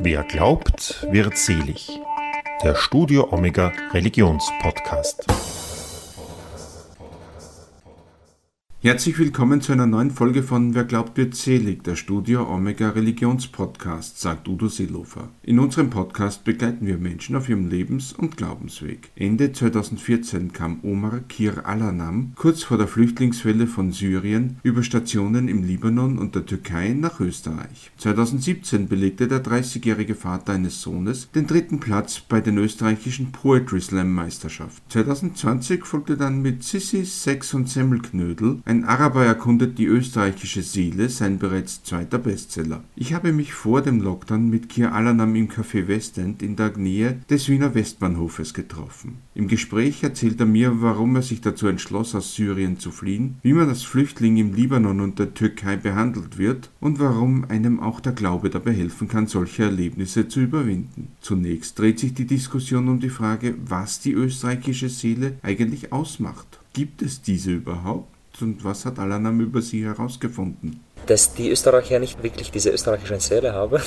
Wer glaubt, wird selig. Der Studio Omega Religionspodcast. Herzlich willkommen zu einer neuen Folge von Wer glaubt wird selig, der Studio Omega Religionspodcast, sagt Udo Seelofer. In unserem Podcast begleiten wir Menschen auf ihrem Lebens- und Glaubensweg. Ende 2014 kam Omar Kir Alanam kurz vor der Flüchtlingswelle von Syrien über Stationen im Libanon und der Türkei nach Österreich. 2017 belegte der 30-jährige Vater eines Sohnes den dritten Platz bei den österreichischen Poetry Slam Meisterschaften. 2020 folgte dann mit Sissi, Sex und Semmelknödel ein Araber erkundet die österreichische Seele, sein bereits zweiter Bestseller. Ich habe mich vor dem Lockdown mit Kier Alanam im Café Westend in der Nähe des Wiener Westbahnhofes getroffen. Im Gespräch erzählt er mir, warum er sich dazu entschloss, aus Syrien zu fliehen, wie man als Flüchtling im Libanon und der Türkei behandelt wird und warum einem auch der Glaube dabei helfen kann, solche Erlebnisse zu überwinden. Zunächst dreht sich die Diskussion um die Frage, was die österreichische Seele eigentlich ausmacht. Gibt es diese überhaupt? Und was hat Alanam über sie herausgefunden? Dass die Österreicher nicht wirklich diese österreichische Seele haben.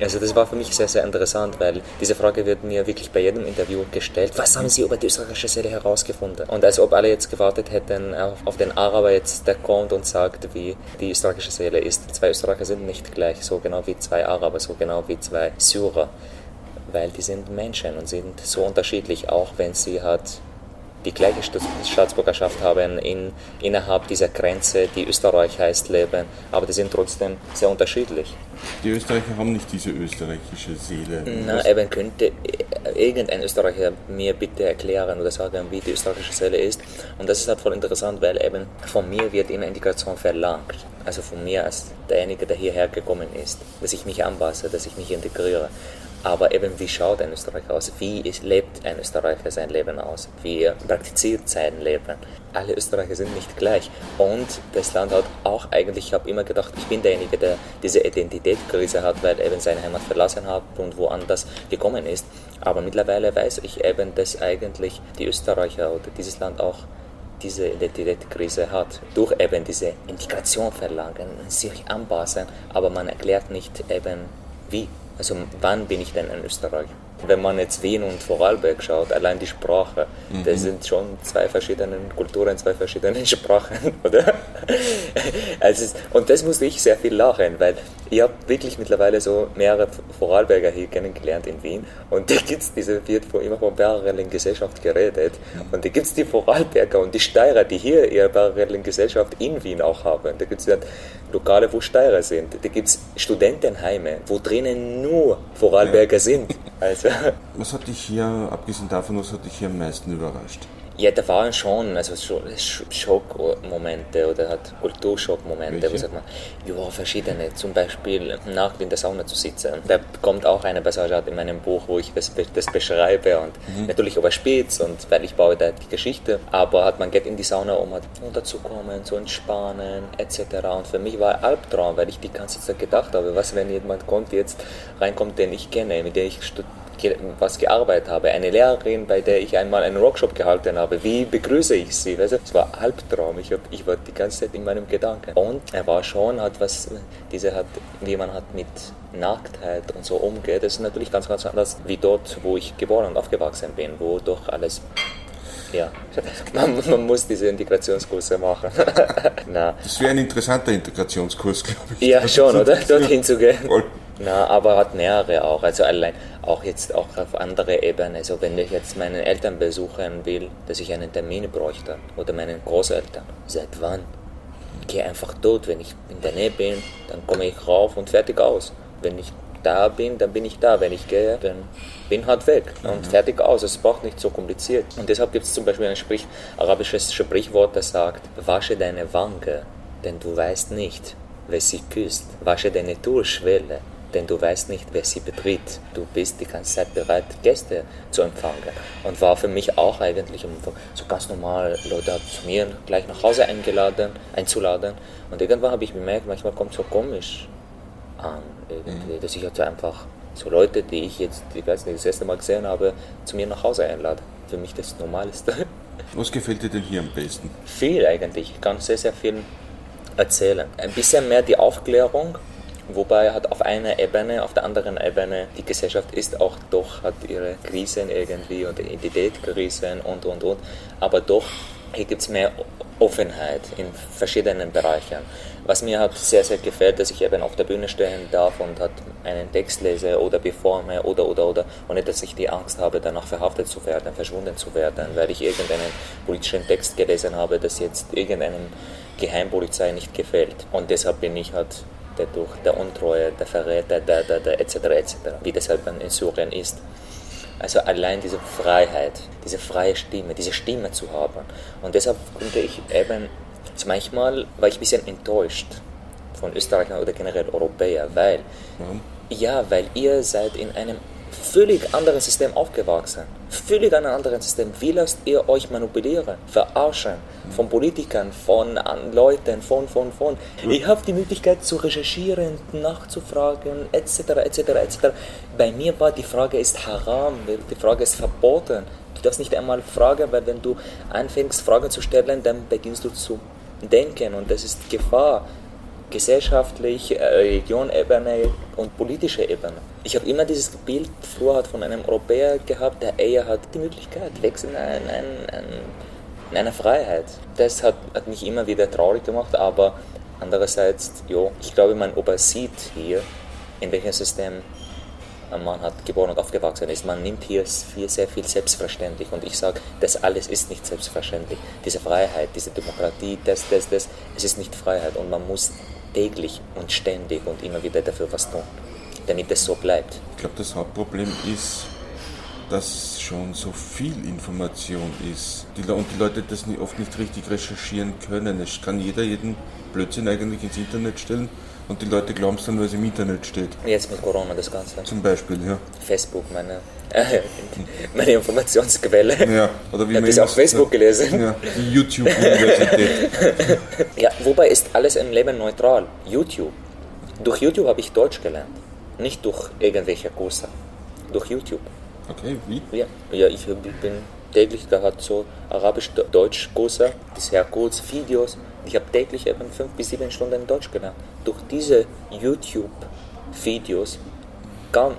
Also das war für mich sehr, sehr interessant, weil diese Frage wird mir wirklich bei jedem Interview gestellt. Was haben Sie über die österreichische Seele herausgefunden? Und als ob alle jetzt gewartet hätten auf, den Araber jetzt, der kommt und sagt, wie die österreichische Seele ist. Zwei Österreicher sind nicht gleich, so genau wie zwei Araber, so genau wie zwei Syrer. Weil die sind Menschen und sind so unterschiedlich, auch wenn sie halt die gleiche Staatsbürgerschaft haben in, innerhalb dieser Grenze, die Österreich heißt, leben, aber die sind trotzdem sehr unterschiedlich. Die Österreicher haben nicht diese österreichische Seele. Na, eben könnte irgendein Österreicher mir bitte erklären oder sagen, wie die österreichische Seele ist. Und das ist halt voll interessant, weil eben von mir wird immer Integration verlangt. Also von mir als derjenige, der hierher gekommen ist, dass ich mich anpasse, dass ich mich integriere. Aber eben, wie schaut ein Österreicher aus? Wie lebt ein Österreicher sein Leben aus? Wie praktiziert sein Leben? Alle Österreicher sind nicht gleich. Und das Land hat auch eigentlich, ich habe immer gedacht, ich bin derjenige, der diese Identitätskrise hat, weil eben seine Heimat verlassen hat und woanders gekommen ist. Aber mittlerweile weiß ich eben, dass eigentlich die Österreicher oder dieses Land auch diese Identitätskrise hat, durch eben diese Integration verlangen, sich anpassen, aber man erklärt nicht eben wie. Also wann bin ich denn in Österreich? Wenn man jetzt Wien und Vorarlberg schaut, allein die Sprache, mhm. das sind schon zwei verschiedene Kulturen, zwei verschiedene Sprachen, oder? Also, und das musste ich sehr viel lachen, weil ich habe wirklich mittlerweile so mehrere Vorarlberger hier kennengelernt in Wien und da gibt es diese, wird immer von parallelen Gesellschaft geredet und da gibt es die Vorarlberger und die Steirer, die hier ihre parallelen Gesellschaft in Wien auch haben. Da gibt es dann Lokale, wo Steirer sind. Da gibt es Studentenheime, wo drinnen nur Vorarlberger ja. sind. Also. Was hat dich hier, abgesehen davon, was hat dich hier am meisten überrascht? Ja, da waren schon also Schockmomente oder hat Kulturschockmomente, wo sagt man, ja, verschiedene. Zum Beispiel nackt in der Sauna zu sitzen. Da kommt auch eine Passage in meinem Buch, wo ich das, das beschreibe und mhm. natürlich überspitzt und weil ich baue da die Geschichte, aber hat man geht in die Sauna, um halt runterzukommen, zu entspannen etc. Und für mich war Albtraum, weil ich die ganze Zeit gedacht habe, was wenn jemand kommt jetzt reinkommt, den ich kenne, mit dem ich studiere was gearbeitet habe, eine Lehrerin, bei der ich einmal einen Workshop gehalten habe, wie begrüße ich sie? Weißt du? Es war Albtraum, ich, hab, ich war die ganze Zeit in meinem Gedanken. Und er war schon, hat was, diese hat, wie man hat mit Nacktheit und so umgeht, das ist natürlich ganz, ganz anders wie dort, wo ich geboren und aufgewachsen bin, wo doch alles ja, man, man, muss diese Integrationskurse machen. das wäre ein interessanter Integrationskurs, glaube ich. Ja, schon, oder? Dorthin zu gehen. Voll. Na, aber hat mehrere auch. Also allein auch jetzt auch auf andere Ebenen. Also wenn ich jetzt meine Eltern besuchen will, dass ich einen Termin bräuchte oder meinen Großeltern. Seit wann? Ich gehe einfach dort. Wenn ich in der Nähe bin, dann komme ich rauf und fertig aus. Wenn ich da bin, dann bin ich da. Wenn ich gehe, dann bin halt weg und mhm. fertig aus. Es braucht nicht so kompliziert. Und deshalb gibt es zum Beispiel ein Sprich, arabisches Sprichwort, das sagt, wasche deine Wange, denn du weißt nicht, wer sie küsst. Wasche deine Türschwelle, denn du weißt nicht, wer sie betritt. Du bist die ganze Zeit bereit, Gäste zu empfangen. Und war für mich auch eigentlich so ganz normal, Leute zu mir gleich nach Hause eingeladen, einzuladen. Und irgendwann habe ich bemerkt, manchmal kommt es so komisch an, mhm. dass ich halt einfach so Leute, die ich jetzt, ich weiß nicht, das erste Mal gesehen habe, zu mir nach Hause einlade. Für mich das Normalste. Was gefällt dir denn hier am besten? Viel eigentlich. Ich kann sehr, sehr viel erzählen. Ein bisschen mehr die Aufklärung Wobei hat auf einer Ebene, auf der anderen Ebene, die Gesellschaft ist auch doch, hat ihre Krisen irgendwie und Identitätskrisen und und und. Aber doch, hier gibt es mehr Offenheit in verschiedenen Bereichen. Was mir halt sehr, sehr gefällt, dass ich eben auf der Bühne stehen darf und halt einen Text lese oder performe oder oder oder nicht, dass ich die Angst habe, danach verhaftet zu werden, verschwunden zu werden, weil ich irgendeinen politischen Text gelesen habe, das jetzt irgendeinem Geheimpolizei nicht gefällt. Und deshalb bin ich halt dadurch der Untreue, der Verräter, der, der, der etc. etc. wie das halt in Syrien ist. Also allein diese Freiheit, diese freie Stimme, diese Stimme zu haben. Und deshalb konnte ich eben, also manchmal war ich ein bisschen enttäuscht von Österreichern oder generell Europäer, weil, Warum? ja, weil ihr seid in einem völlig anderen System aufgewachsen. Völlig einem anderen System. Wie lasst ihr euch manipulieren, verarschen von Politikern, von Leuten, von, von, von. Ihr habt die Möglichkeit zu recherchieren, nachzufragen, etc., etc., etc. Bei mir war die Frage ist haram, die Frage ist verboten. Du darfst nicht einmal fragen, weil wenn du anfängst, Fragen zu stellen, dann beginnst du zu denken und das ist Gefahr gesellschaftlich, äh, Regionebene und politische Ebene. Ich habe immer dieses Bild früher von einem Europäer gehabt, der eher hat die Möglichkeit, wechseln in, ein, ein, in eine Freiheit. Das hat, hat mich immer wieder traurig gemacht, aber andererseits, jo, ich glaube, man übersieht hier, in welchem System man hat geboren und aufgewachsen ist. Man nimmt hier sehr viel selbstverständlich und ich sage, das alles ist nicht selbstverständlich. Diese Freiheit, diese Demokratie, das, das, das, es ist nicht Freiheit und man muss täglich und ständig und immer wieder dafür was tun, damit es so bleibt. Ich glaube, das Hauptproblem ist, dass schon so viel Information ist die, und die Leute das oft nicht richtig recherchieren können. Es kann jeder jeden Blödsinn eigentlich ins Internet stellen und die Leute glauben es dann, weil es im Internet steht. Jetzt mit Corona das Ganze. Zum Beispiel, ja. Facebook, meine, äh, meine Informationsquelle. Ja, oder wie man das auf Facebook ja, gelesen. Ja, die YouTube-Universität. ja, wobei ist alles im Leben neutral. YouTube. Durch YouTube habe ich Deutsch gelernt. Nicht durch irgendwelche Kurse. Durch YouTube. Okay, wie? Ja, ja ich bin täglich gehabt so Arabisch-Deutsch-Kurse, bisher kurz Videos ich habe täglich eben fünf bis sieben Stunden Deutsch gelernt. Durch diese YouTube-Videos kam,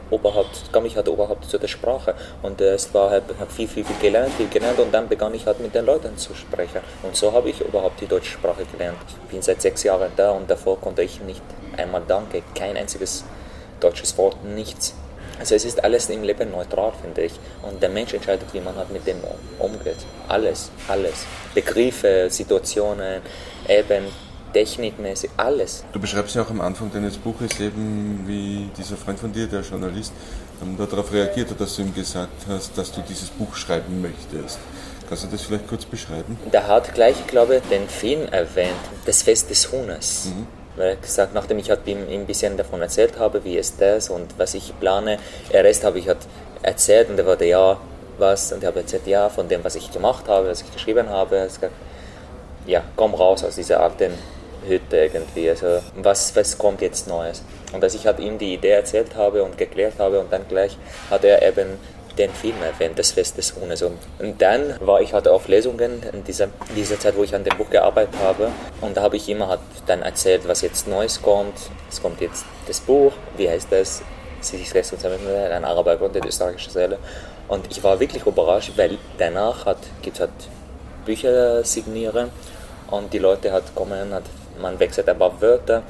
kam ich halt überhaupt zu der Sprache. Und äh, es war halt, viel, viel, viel gelernt, viel gelernt und dann begann ich halt mit den Leuten zu sprechen. Und so habe ich überhaupt die deutsche Sprache gelernt. Ich bin seit sechs Jahren da und davor konnte ich nicht einmal Danke, kein einziges deutsches Wort, nichts. Also es ist alles im Leben neutral, finde ich. Und der Mensch entscheidet, wie man halt mit dem umgeht. Alles, alles. Begriffe, Situationen, eben technikmäßig, alles. Du beschreibst ja auch am Anfang deines Buches eben, wie dieser Freund von dir, der Journalist, ähm, darauf reagiert hat, dass du ihm gesagt hast, dass du dieses Buch schreiben möchtest. Kannst du das vielleicht kurz beschreiben? Der hat gleich, glaube ich, den Film erwähnt, das Fest des Huhnes. Mhm. Weil gesagt, nachdem ich halt ihm ein bisschen davon erzählt habe, wie ist das und was ich plane, der Rest habe ich halt erzählt und er wurde ja was und ich habe erzählt, ja, von dem, was ich gemacht habe, was ich geschrieben habe. Er hat gesagt, ja, komm raus aus dieser alten Hütte irgendwie. Also was, was kommt jetzt Neues? Und als ich halt ihm die Idee erzählt habe und geklärt habe und dann gleich hat er eben den Film erwähnt, das Fest des Huhnes. Und, und dann war ich halt auf Lesungen in dieser, dieser Zeit, wo ich an dem Buch gearbeitet habe. Und da habe ich immer halt dann erzählt, was jetzt Neues kommt. Es kommt jetzt das Buch, wie heißt das? Sie sich Rest und ein Araber Grund der österreichischen Seele. Und ich war wirklich überrascht, weil danach gibt es halt Bücher signieren und die Leute hat kommen, hat, man wechselt ein paar Wörter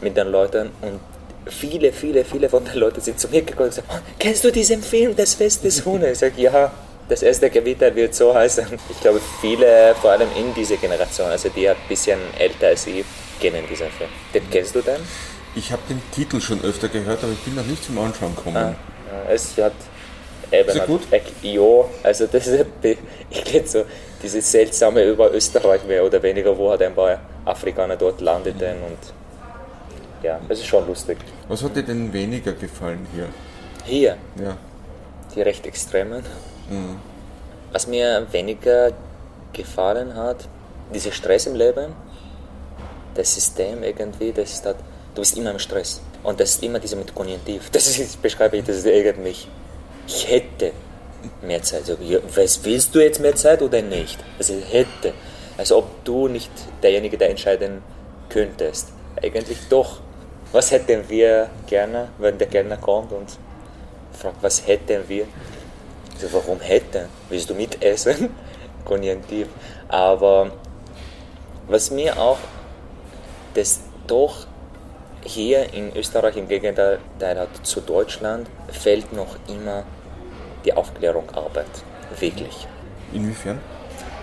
mit den Leuten und viele, viele, viele von den Leuten sind zu mir gekommen und gesagt, oh, kennst du diesen Film, Das Fest des Huhnes? Ich sage, ja, das erste Gewitter wird so heißen. Ich glaube, viele, vor allem in dieser Generation, also die ein bisschen älter als ich, kennen diesen Film. Den kennst du denn? Ich habe den Titel schon öfter gehört, aber ich bin noch nicht zum Anschauen gekommen. Ah, es hat eben ist gut? ja, also das ist, ich glaube so, dieses seltsame über Österreich mehr oder weniger, wo halt ein paar Afrikaner dort landeten und ja, es ist schon lustig. Was hat dir denn weniger gefallen hier? Hier? Ja. Die recht extremen. Mhm. Was mir weniger gefallen hat, dieser Stress im Leben, das System irgendwie, das ist halt, du bist immer im Stress. Und das ist immer dieser mit Konjunktiv. Das ist, beschreibe ich, das ist irgendwie, ich hätte mehr Zeit. Also, willst du jetzt mehr Zeit oder nicht? Also hätte. Als ob du nicht derjenige, der entscheiden könntest. Eigentlich doch. Was hätten wir gerne, wenn der Kellner kommt und fragt, was hätten wir? So, warum hätten? Willst du mitessen? Konjunktiv. Aber was mir auch das doch hier in Österreich im Gegenteil zu Deutschland fällt noch immer Aufklärung Arbeit. Wirklich. Inwiefern?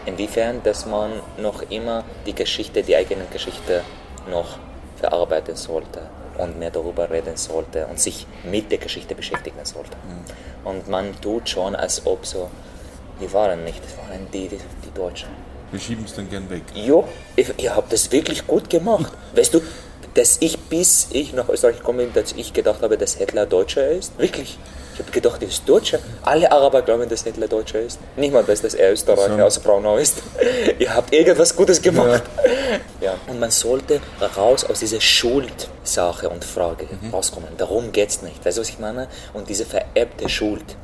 Inwiefern, dass man noch immer die Geschichte, die eigene Geschichte noch verarbeiten sollte und mehr darüber reden sollte und sich mit der Geschichte beschäftigen sollte. Mhm. Und man tut schon, als ob so, die waren nicht, das waren die, die, die Deutschen. Wir schieben es dann gern weg. Jo, ihr, ihr habt das wirklich gut gemacht. Weißt du, dass ich bis ich nach Österreich gekommen bin, dass ich gedacht habe, dass Hitler Deutscher ist. Wirklich. Ich habe gedacht, er ist Deutscher. Alle Araber glauben, dass Hitler Deutscher ist. Niemand weiß, dass er Österreicher so. aus Braunau ist. Ihr habt irgendwas Gutes gemacht. Ja. ja. Und man sollte raus aus dieser Schuldsache und Frage mhm. rauskommen. Darum geht es nicht. Weißt du, was ich meine? Und diese vererbte Schuld.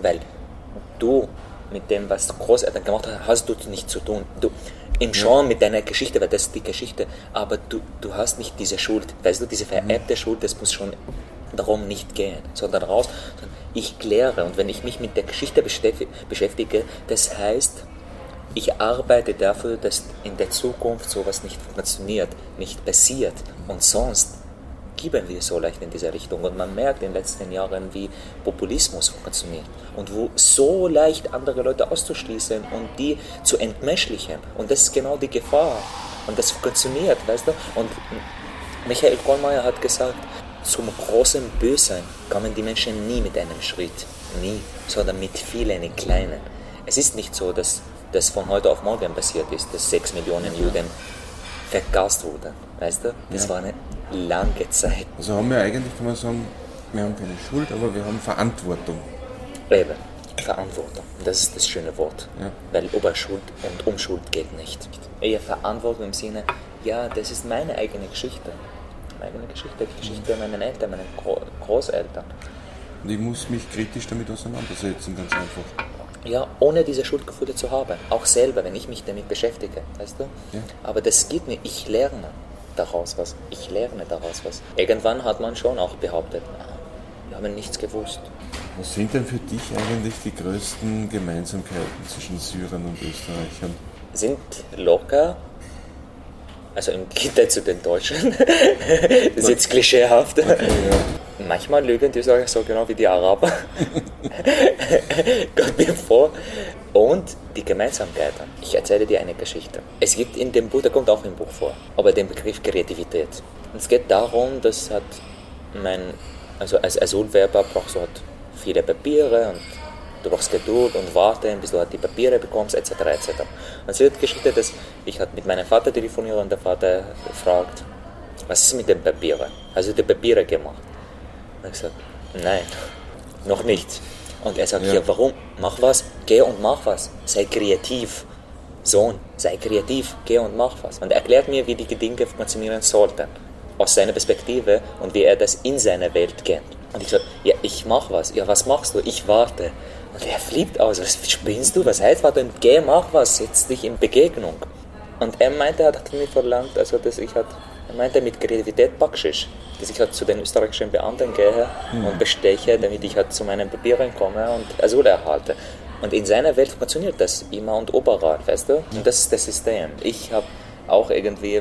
Weil du mit dem, was Großeltern gemacht haben, hast du nichts zu tun. Du, im Genre mit deiner Geschichte, weil das ist die Geschichte, aber du, du hast nicht diese Schuld, weißt du, diese vererbte Schuld, das muss schon darum nicht gehen, sondern raus, ich kläre und wenn ich mich mit der Geschichte beschäftige, das heißt, ich arbeite dafür, dass in der Zukunft sowas nicht funktioniert, nicht passiert und sonst geben wir so leicht in diese Richtung. Und man merkt in den letzten Jahren, wie Populismus funktioniert und wo so leicht andere Leute auszuschließen und die zu entmenschlichen. Und das ist genau die Gefahr. Und das funktioniert, weißt du? Und Michael Kohlmeier hat gesagt, zum großen Bösen kommen die Menschen nie mit einem Schritt, nie, sondern mit vielen kleinen. Es ist nicht so, dass das von heute auf morgen passiert ist, dass sechs Millionen Juden vergast wurden, weißt du? Das ja. war eine lange Zeit. Also haben wir eigentlich, kann man sagen, wir haben keine Schuld, aber wir haben Verantwortung. Eben, Verantwortung. Das ist das schöne Wort. Ja. Weil über Schuld und Unschuld geht nicht. Eher Verantwortung im Sinne, ja, das ist meine eigene Geschichte. Eigene Geschichte, die Geschichte mhm. meiner Eltern, meiner Großeltern. Und ich muss mich kritisch damit auseinandersetzen, ganz einfach. Ja, ohne diese Schuldgefühle zu haben. Auch selber, wenn ich mich damit beschäftige, weißt du? Ja. Aber das geht mir, ich lerne daraus was. Ich lerne daraus was. Irgendwann hat man schon auch behauptet, wir haben nichts gewusst. Was sind denn für dich eigentlich die größten Gemeinsamkeiten zwischen Syrern und Österreichern? Sind locker, also im Gegenteil zu den Deutschen. das ist jetzt klischeehaft. Okay, ja. Manchmal lügen die Österreicher so genau wie die Araber. Gott mir vor. Und die Gemeinsamkeiten. Ich erzähle dir eine Geschichte. Es gibt in dem Buch, der kommt auch im Buch vor, aber den Begriff Kreativität. Und es geht darum, dass hat mein, also als Asylwerber brauchst du halt viele Papiere und du brauchst Geduld und warten, bis du halt die Papiere bekommst, etc. etc. Und es wird Geschichte, dass ich halt mit meinem Vater telefoniere und der Vater fragt, was ist mit den Papieren? Hast du die Papiere gemacht? Und ich sage, nein, noch nicht. Und er sagt, ja. ja, warum? Mach was, geh und mach was. Sei kreativ. Sohn, sei kreativ, geh und mach was. Und er erklärt mir, wie die Dinge funktionieren sollten. Aus seiner Perspektive und wie er das in seiner Welt kennt. Und ich sage, ja, ich mach was. Ja, was machst du? Ich warte. Und er flippt aus. Was spinnst du? Was heißt warte? Geh, mach was. Setz dich in Begegnung. Und er meinte, er hat mir verlangt, also dass ich halt er meinte mit Kreativität Backschisch, dass ich halt zu den österreichischen Beamten gehe mhm. und besteche, damit ich halt zu meinen Papieren komme und Asyl erhalte. Und in seiner Welt funktioniert das immer und überall, weißt du? Und das ist das System. Ich habe auch irgendwie,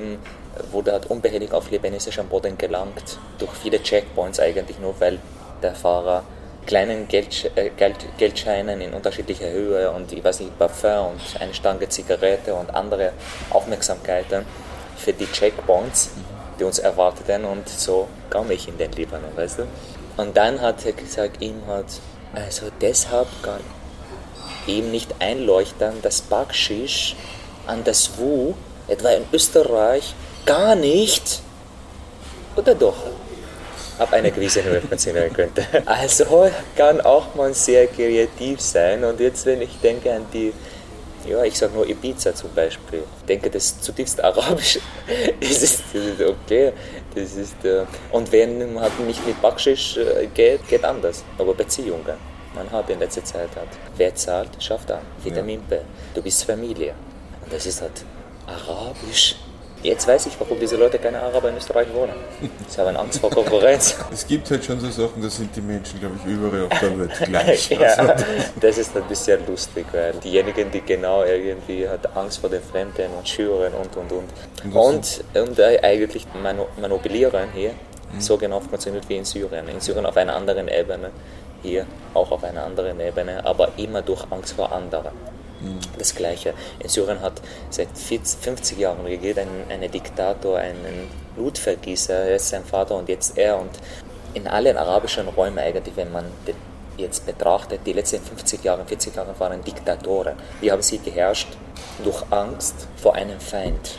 wurde halt unbehelligt auf libanesischem Boden gelangt, durch viele Checkpoints eigentlich nur, weil der Fahrer kleinen Geld, äh, Geld, Geldscheinen in unterschiedlicher Höhe und ich weiß nicht, Parfum und eine Stange Zigarette und andere Aufmerksamkeiten für die Checkpoints, die uns erwarteten und so kam ich in den Libanon, weißt du? Und dann hat er gesagt, ihm hat, also deshalb kann ihm nicht einleuchten, dass Bakschisch an das Wu, etwa in Österreich, gar nicht oder doch ab einer gewissen Höhe funktionieren könnte. Also kann auch man sehr kreativ sein und jetzt, wenn ich denke an die ja, ich sage nur Ibiza zum Beispiel. Ich denke, das ist zutiefst arabisch. das, ist, das ist okay. Das ist, äh, und wenn man nicht mit Bakschisch äh, geht, geht anders. Aber Beziehungen. Man hat in letzter Zeit hat. Wer zahlt, schafft an. Vitamin B. Du bist Familie. Und das ist halt arabisch. Jetzt weiß ich, warum diese Leute keine Araber in Österreich wohnen. Sie haben Angst vor Konkurrenz. Es gibt halt schon so Sachen, da sind die Menschen, glaube ich, überall auf der Welt gleich. ja, also, das ist ein bisschen lustig, weil diejenigen, die genau irgendwie hat Angst vor den Fremden und Schüren und und und. Und, und, und äh, eigentlich manipulieren hier mhm. so genau funktioniert wie in Syrien. In Syrien auf einer anderen Ebene, hier auch auf einer anderen Ebene, aber immer durch Angst vor anderen. Mhm. Das Gleiche. In Syrien hat seit 40, 50 Jahren regiert ein, ein Diktator, ein Blutvergießer, jetzt sein Vater und jetzt er. Und in allen arabischen Räumen eigentlich, wenn man jetzt betrachtet, die letzten 50 Jahre, 40 Jahre waren Diktatoren. Wie haben sie geherrscht? Durch Angst vor einem Feind,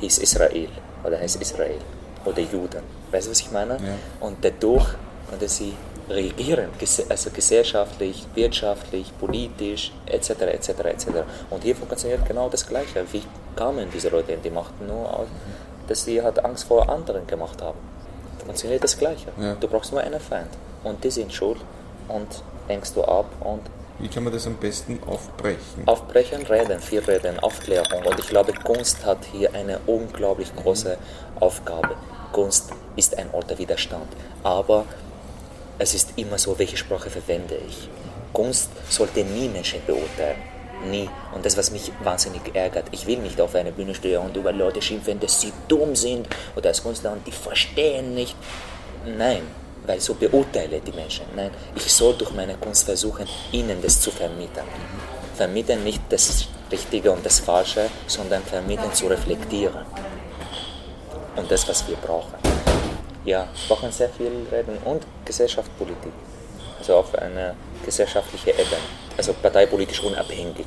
hieß Israel oder heißt Israel oder Juden. Weißt du, was ich meine? Ja. Und dadurch konnten sie regieren, also gesellschaftlich, wirtschaftlich, politisch, etc., etc., etc. Und hier funktioniert genau das Gleiche. Wie kamen diese Leute in die Macht? Nur, aus, dass sie halt Angst vor anderen gemacht haben. Funktioniert das Gleiche. Ja. Du brauchst nur einen Feind. Und die sind schuld und hängst du ab und wie kann man das am besten aufbrechen? Aufbrechen, reden, viel reden, Aufklärung. Und ich glaube, Kunst hat hier eine unglaublich große Aufgabe. Kunst ist ein Ort der Widerstand. Aber es ist immer so, welche Sprache verwende ich. Kunst sollte nie Menschen beurteilen. Nie. Und das, was mich wahnsinnig ärgert, ich will nicht auf einer Bühne stehen und über Leute schimpfen, dass sie dumm sind oder als Künstler und die verstehen nicht. Nein, weil so beurteile die Menschen. Nein, ich soll durch meine Kunst versuchen, ihnen das zu vermitteln. Vermitteln nicht das Richtige und das Falsche, sondern vermitteln zu reflektieren. Und das, was wir brauchen. Ja, wir brauchen sehr viel Reden und Gesellschaftspolitik. Also auf einer gesellschaftlichen Ebene. Also parteipolitisch unabhängig.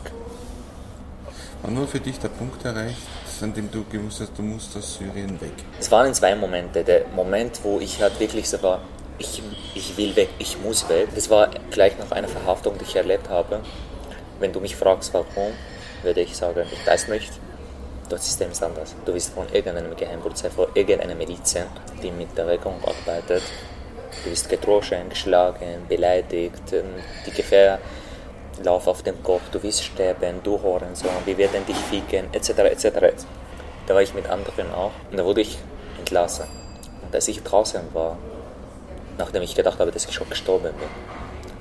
War für dich der Punkt erreicht, an dem du gewusst hast, du musst aus Syrien weg? Es waren zwei Momente. Der Moment, wo ich halt wirklich so war, ich, ich will weg, ich muss weg. Das war gleich nach einer Verhaftung, die ich erlebt habe. Wenn du mich fragst, warum, würde ich sagen, ich weiß nicht. Das System ist anders. Du bist von irgendeinem Geheimpolizei, von irgendeiner Miliz, die mit der Regierung arbeitet. Du bist gedroschen, geschlagen, beleidigt, die Gefahr lauf auf dem Kopf, du wirst sterben, du Hurensohn, wir werden dich ficken, etc., etc. Da war ich mit anderen auch und da wurde ich entlassen. Und als ich draußen war, nachdem ich gedacht habe, dass ich schon gestorben bin.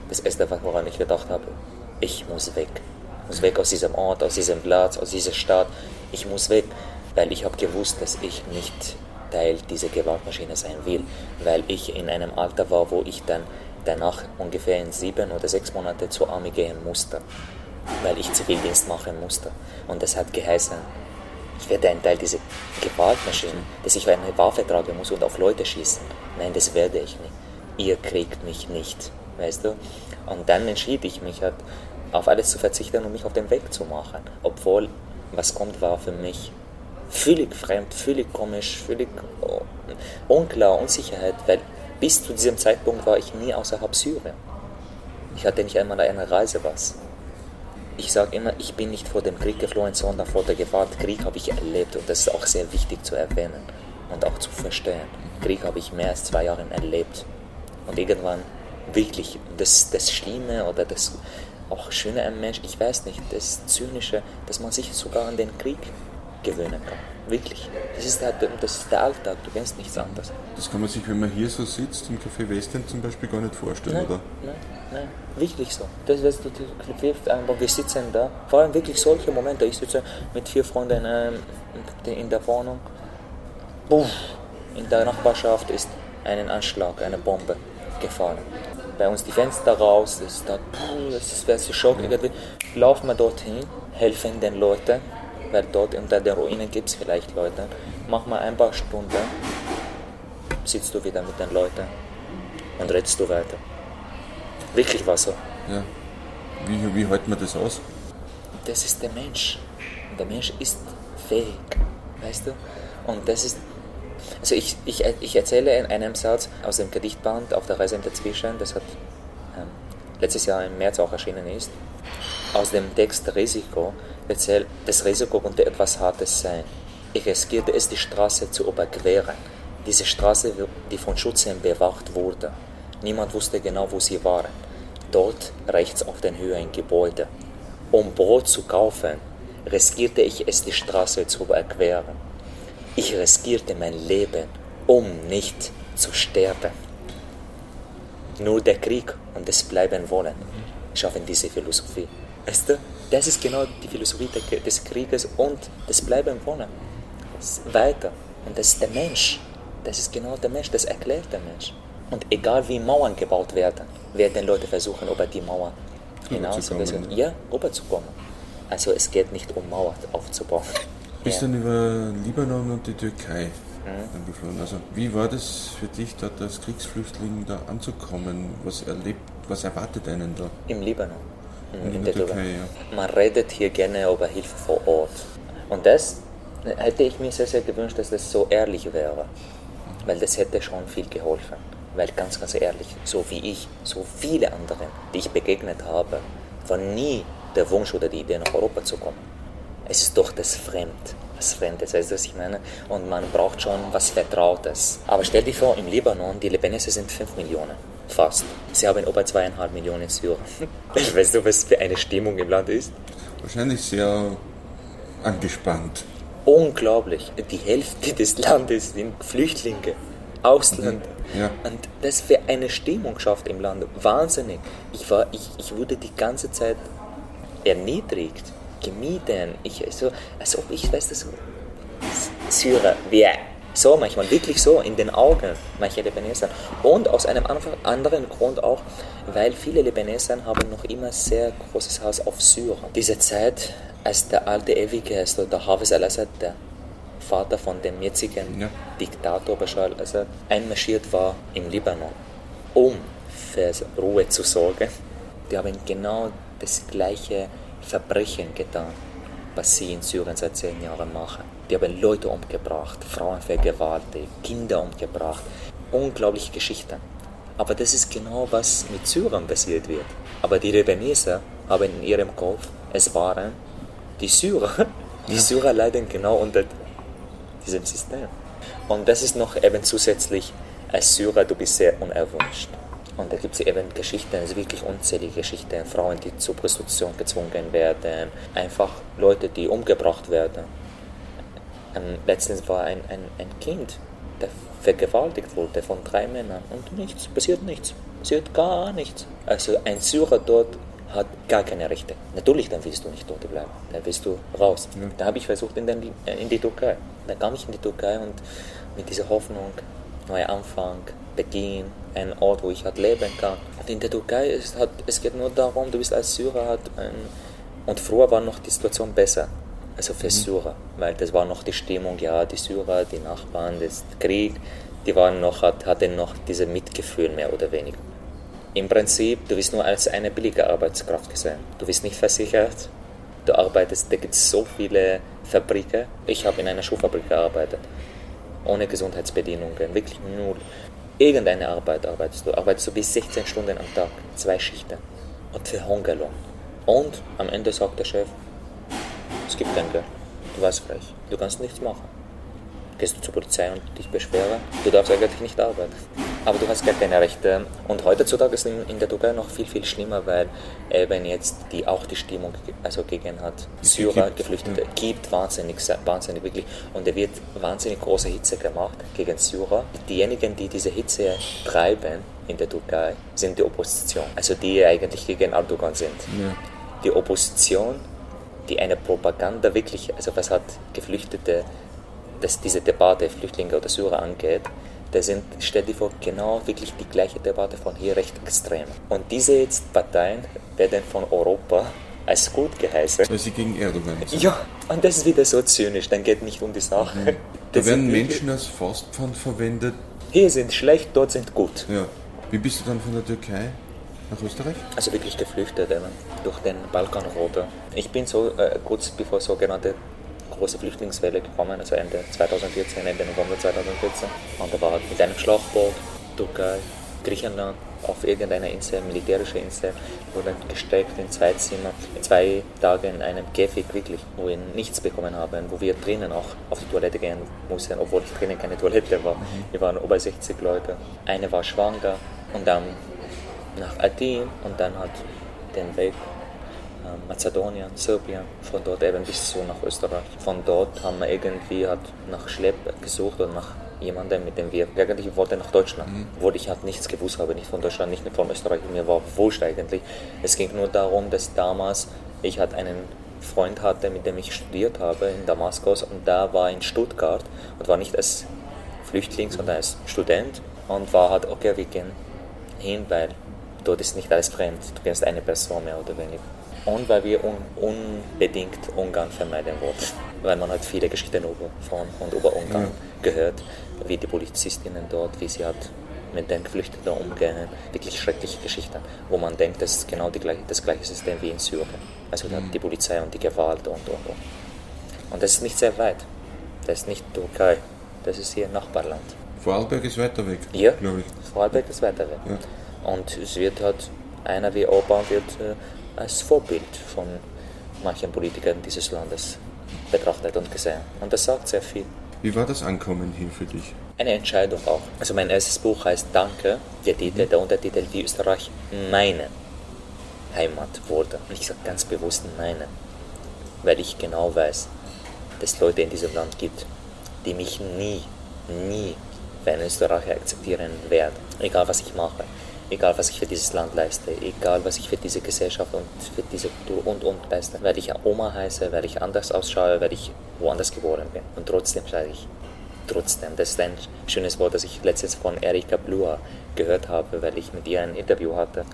Das erste, woran ich gedacht habe, ich muss weg. Ich muss weg aus diesem Ort, aus diesem Platz, aus dieser Stadt. Ich muss weg, weil ich habe gewusst, dass ich nicht Teil dieser Gewaltmaschine sein will, weil ich in einem Alter war, wo ich dann danach ungefähr in sieben oder sechs Monate zur Armee gehen musste, weil ich Zivildienst machen musste. Und das hat geheißen, ich werde ein Teil dieser Gewaltmaschine, dass ich eine Waffe tragen muss und auf Leute schießen. Nein, das werde ich nicht ihr kriegt mich nicht, weißt du? Und dann entschied ich mich halt, auf alles zu verzichten und mich auf den Weg zu machen. Obwohl, was kommt, war für mich völlig fremd, völlig komisch, völlig unklar, Unsicherheit, weil bis zu diesem Zeitpunkt war ich nie außerhalb Syrien. Ich hatte nicht einmal eine Reisepass. Ich sage immer, ich bin nicht vor dem Krieg geflohen, sondern vor der Gewalt. Krieg habe ich erlebt und das ist auch sehr wichtig zu erwähnen und auch zu verstehen. Krieg habe ich mehr als zwei Jahre erlebt. Und irgendwann wirklich das, das Schlimme oder das auch Schöne am Mensch, ich weiß nicht, das Zynische, dass man sich sogar an den Krieg gewöhnen kann. Wirklich. Das ist, der, das ist der Alltag, du kennst nichts anderes. Das kann man sich, wenn man hier so sitzt, im Café Westend zum Beispiel, gar nicht vorstellen, nein, oder? Nein, nein, wirklich so. Das, das, einfach, wir sitzen da, vor allem wirklich solche Momente. Ich sitze mit vier Freunden ähm, in der Wohnung. Puff, in der Nachbarschaft ist ein Anschlag, eine Bombe gefahren. Bei uns die Fenster raus, das ist da, das wäre so Schock irgendwie. Laufen wir dorthin, helfen den Leuten, weil dort unter den Ruinen gibt es vielleicht Leute. Mach mal ein paar Stunden, sitzt du wieder mit den Leuten und redest du weiter. Wirklich war so. Ja. Wie, wie hält man das aus? Das ist der Mensch. Und der Mensch ist fähig, weißt du? Und das ist also ich, ich, ich erzähle in einem Satz aus dem Gedichtband auf der Reise im Dazwischen, das hat ähm, letztes Jahr im März auch erschienen ist, aus dem Text Risiko, erzählt, das Risiko konnte etwas Hartes sein. Ich riskierte es, die Straße zu überqueren. Diese Straße, die von Schützen bewacht wurde. Niemand wusste genau, wo sie waren. Dort rechts auf den Höhe ein Gebäude. Um Brot zu kaufen, riskierte ich es, die Straße zu überqueren. Ich riskierte mein Leben, um nicht zu sterben. Nur der Krieg und das Bleiben wollen schaffen diese Philosophie. Weißt du, das ist genau die Philosophie des Krieges und des Bleiben wollen. Weiter. Und das ist der Mensch. Das ist genau der Mensch, das erklärt der Mensch. Und egal wie Mauern gebaut werden, werden Leute versuchen, über die Mauer hinaus ja, rüberzukommen. Also es geht nicht um Mauern aufzubauen. Bist ja. dann über Libanon und die Türkei mhm. geflogen. Also wie war das für dich, dort als Kriegsflüchtling da anzukommen? Was erlebt, was erwartet einen da? Im Libanon. In, in der, der Türkei, ja. Man redet hier gerne über Hilfe vor Ort. Und das hätte ich mir sehr, sehr gewünscht, dass das so ehrlich wäre. Weil das hätte schon viel geholfen. Weil ganz, ganz ehrlich, so wie ich, so viele andere, die ich begegnet habe, war nie der Wunsch oder die Idee, nach Europa zu kommen. Es ist doch das Fremd, das Fremde, weißt du, was ich meine? Und man braucht schon was Vertrautes. Aber stell dir vor, im Libanon, die Libanese sind 5 Millionen, fast. Sie haben über zweieinhalb Millionen Syrer. weißt du, was für eine Stimmung im Land ist? Wahrscheinlich sehr angespannt. Unglaublich. Die Hälfte des Landes sind Flüchtlinge. Ausland. Ja. Und das für eine Stimmung schafft im Land. Wahnsinnig. Ich, war, ich, ich wurde die ganze Zeit erniedrigt, gemieden. Ich, so, als ob ich, weiß das, Syrer, wer? So manchmal, wirklich so, in den Augen mancher Libaneser. Und aus einem anderen Grund auch, weil viele Libaneser haben noch immer sehr großes Haus auf Syrien. Diese Zeit, als der alte Ewige, also der Hafiz al-Assad, der Vater von dem jetzigen ja. Diktator Bashar al-Assad, einmarschiert war im Libanon, um für Ruhe zu sorgen. Die haben genau das gleiche Verbrechen getan, was sie in Syrien seit zehn Jahren machen. Die haben Leute umgebracht, Frauen vergewaltigt, Kinder umgebracht. Unglaubliche Geschichten. Aber das ist genau, was mit Syrien passiert wird. Aber die Libaneser haben in ihrem Kopf, es waren die Syrer. Die Syrer leiden genau unter diesem System. Und das ist noch eben zusätzlich, als Syrer, du bist sehr unerwünscht. Und da gibt es eben Geschichten, also wirklich unzählige Geschichten, Frauen, die zur Prostitution gezwungen werden, einfach Leute, die umgebracht werden. Ähm, letztens war ein, ein, ein Kind, der vergewaltigt wurde von drei Männern und nichts, passiert nichts, passiert gar nichts. Also ein Syrer dort hat gar keine Rechte. Natürlich, dann willst du nicht dort bleiben, dann willst du raus. Ja. Da habe ich versucht in, den, in die Türkei. Dann kam ich in die Türkei und mit dieser Hoffnung, neuer Anfang, Beginn, ein Ort, wo ich halt leben kann. Und in der Türkei ist halt, es geht nur darum, du bist als Syrer halt ein, und früher war noch die Situation besser, also für mhm. Syrer, weil das war noch die Stimmung, ja, die Syrer, die Nachbarn, das Krieg, die waren noch, hatten noch dieses Mitgefühl mehr oder weniger. Im Prinzip, du wirst nur als eine billige Arbeitskraft gesehen. Du wirst nicht versichert, du arbeitest, da gibt es so viele Fabriken. Ich habe in einer Schuhfabrik gearbeitet, ohne Gesundheitsbedingungen, wirklich null. Irgendeine Arbeit arbeitest du, arbeitest du bis 16 Stunden am Tag, zwei Schichten und für Hungerlohn. Und am Ende sagt der Chef, es gibt kein Geld, du warst frech, du kannst nichts machen gehst du zur Polizei und dich beschweren, du darfst eigentlich nicht arbeiten. Aber du hast gar keine Rechte. Und heutzutage ist es in der Türkei noch viel, viel schlimmer, weil eben jetzt die auch die Stimmung also gegen hat. Syrer, Geflüchtete, gibt wahnsinnig, wahnsinnig wirklich. Und da wird wahnsinnig große Hitze gemacht gegen Syrer. Diejenigen, die diese Hitze treiben in der Türkei, sind die Opposition. Also die eigentlich gegen Erdogan sind. Ja. Die Opposition, die eine Propaganda wirklich, also was hat Geflüchtete dass diese Debatte Flüchtlinge oder Syrer angeht, das sind, stell dir vor, genau wirklich die gleiche Debatte von hier recht extrem. Und diese jetzt Parteien werden von Europa als gut geheißen. Weil sie gegen Erdogan sind. Ja, und das ist wieder so zynisch, dann geht nicht um die Sache. Mhm. Da werden Menschen als Faustpfand verwendet. Hier sind schlecht, dort sind gut. Ja. Wie bist du dann von der Türkei nach Österreich? Also wirklich geflüchtet eben, durch den Balkanroute. Ich bin so äh, kurz bevor sogenannte große Flüchtlingswelle gekommen, also Ende 2014, Ende November 2014. Und da war halt mit einem Schlauchboot, Türkei, Griechenland, auf irgendeiner Insel, militärische Insel, wurde gesteckt in zwei Zimmer, in zwei Tagen in einem Käfig wirklich, wo wir nichts bekommen haben, wo wir drinnen auch auf die Toilette gehen mussten, obwohl ich drinnen keine Toilette war. Mhm. Wir waren über 60 Leute. Eine war schwanger und dann nach Athen und dann hat den Weg Mazedonien, Serbien, von dort eben bis zu nach Österreich. Von dort haben wir irgendwie halt nach Schlepp gesucht oder nach jemandem, mit dem wir eigentlich wollten nach Deutschland, mhm. wo ich halt nichts gewusst habe, nicht von Deutschland, nicht von Österreich, mir war wurscht eigentlich. Es ging nur darum, dass damals ich halt einen Freund hatte, mit dem ich studiert habe in Damaskus und da war in Stuttgart und war nicht als Flüchtling, sondern als Student und war halt, okay, wir gehen hin, weil dort ist nicht alles fremd, du kennst eine Person mehr oder weniger. Und weil wir un unbedingt Ungarn vermeiden wollten, weil man hat viele Geschichten von und über Ungarn ja. gehört, wie die Polizistinnen dort, wie sie halt mit den Geflüchteten umgehen. Wirklich schreckliche Geschichten, wo man denkt, das ist genau gleiche, das gleiche System wie in Syrien. Also mhm. die Polizei und die Gewalt und, und, und. Und das ist nicht sehr weit. Das ist nicht Türkei, das ist hier Nachbarland. Vorarlberg ist weiter weg, ja, glaube ich. Vorarlberg ist weiter weg. Ja. Und es wird halt, einer wie Orban wird äh, als Vorbild von manchen Politikern dieses Landes betrachtet und gesehen. Und das sagt sehr viel. Wie war das Ankommen hier für dich? Eine Entscheidung auch. Also mein erstes Buch heißt Danke, der Titel, der Untertitel, wie Österreich meine Heimat wurde. Und ich sage ganz bewusst meine, weil ich genau weiß, dass es Leute in diesem Land gibt, die mich nie, nie für einen Österreicher akzeptieren werden, egal was ich mache egal was ich für dieses Land leiste, egal was ich für diese Gesellschaft und für diese Kultur und und leiste, weil ich Oma heiße, weil ich anders ausschaue, weil ich woanders geboren bin. Und trotzdem sage ich, trotzdem, das ist ein schönes Wort, das ich letztens von Erika Blua gehört habe, weil ich mit ihr ein Interview hatte.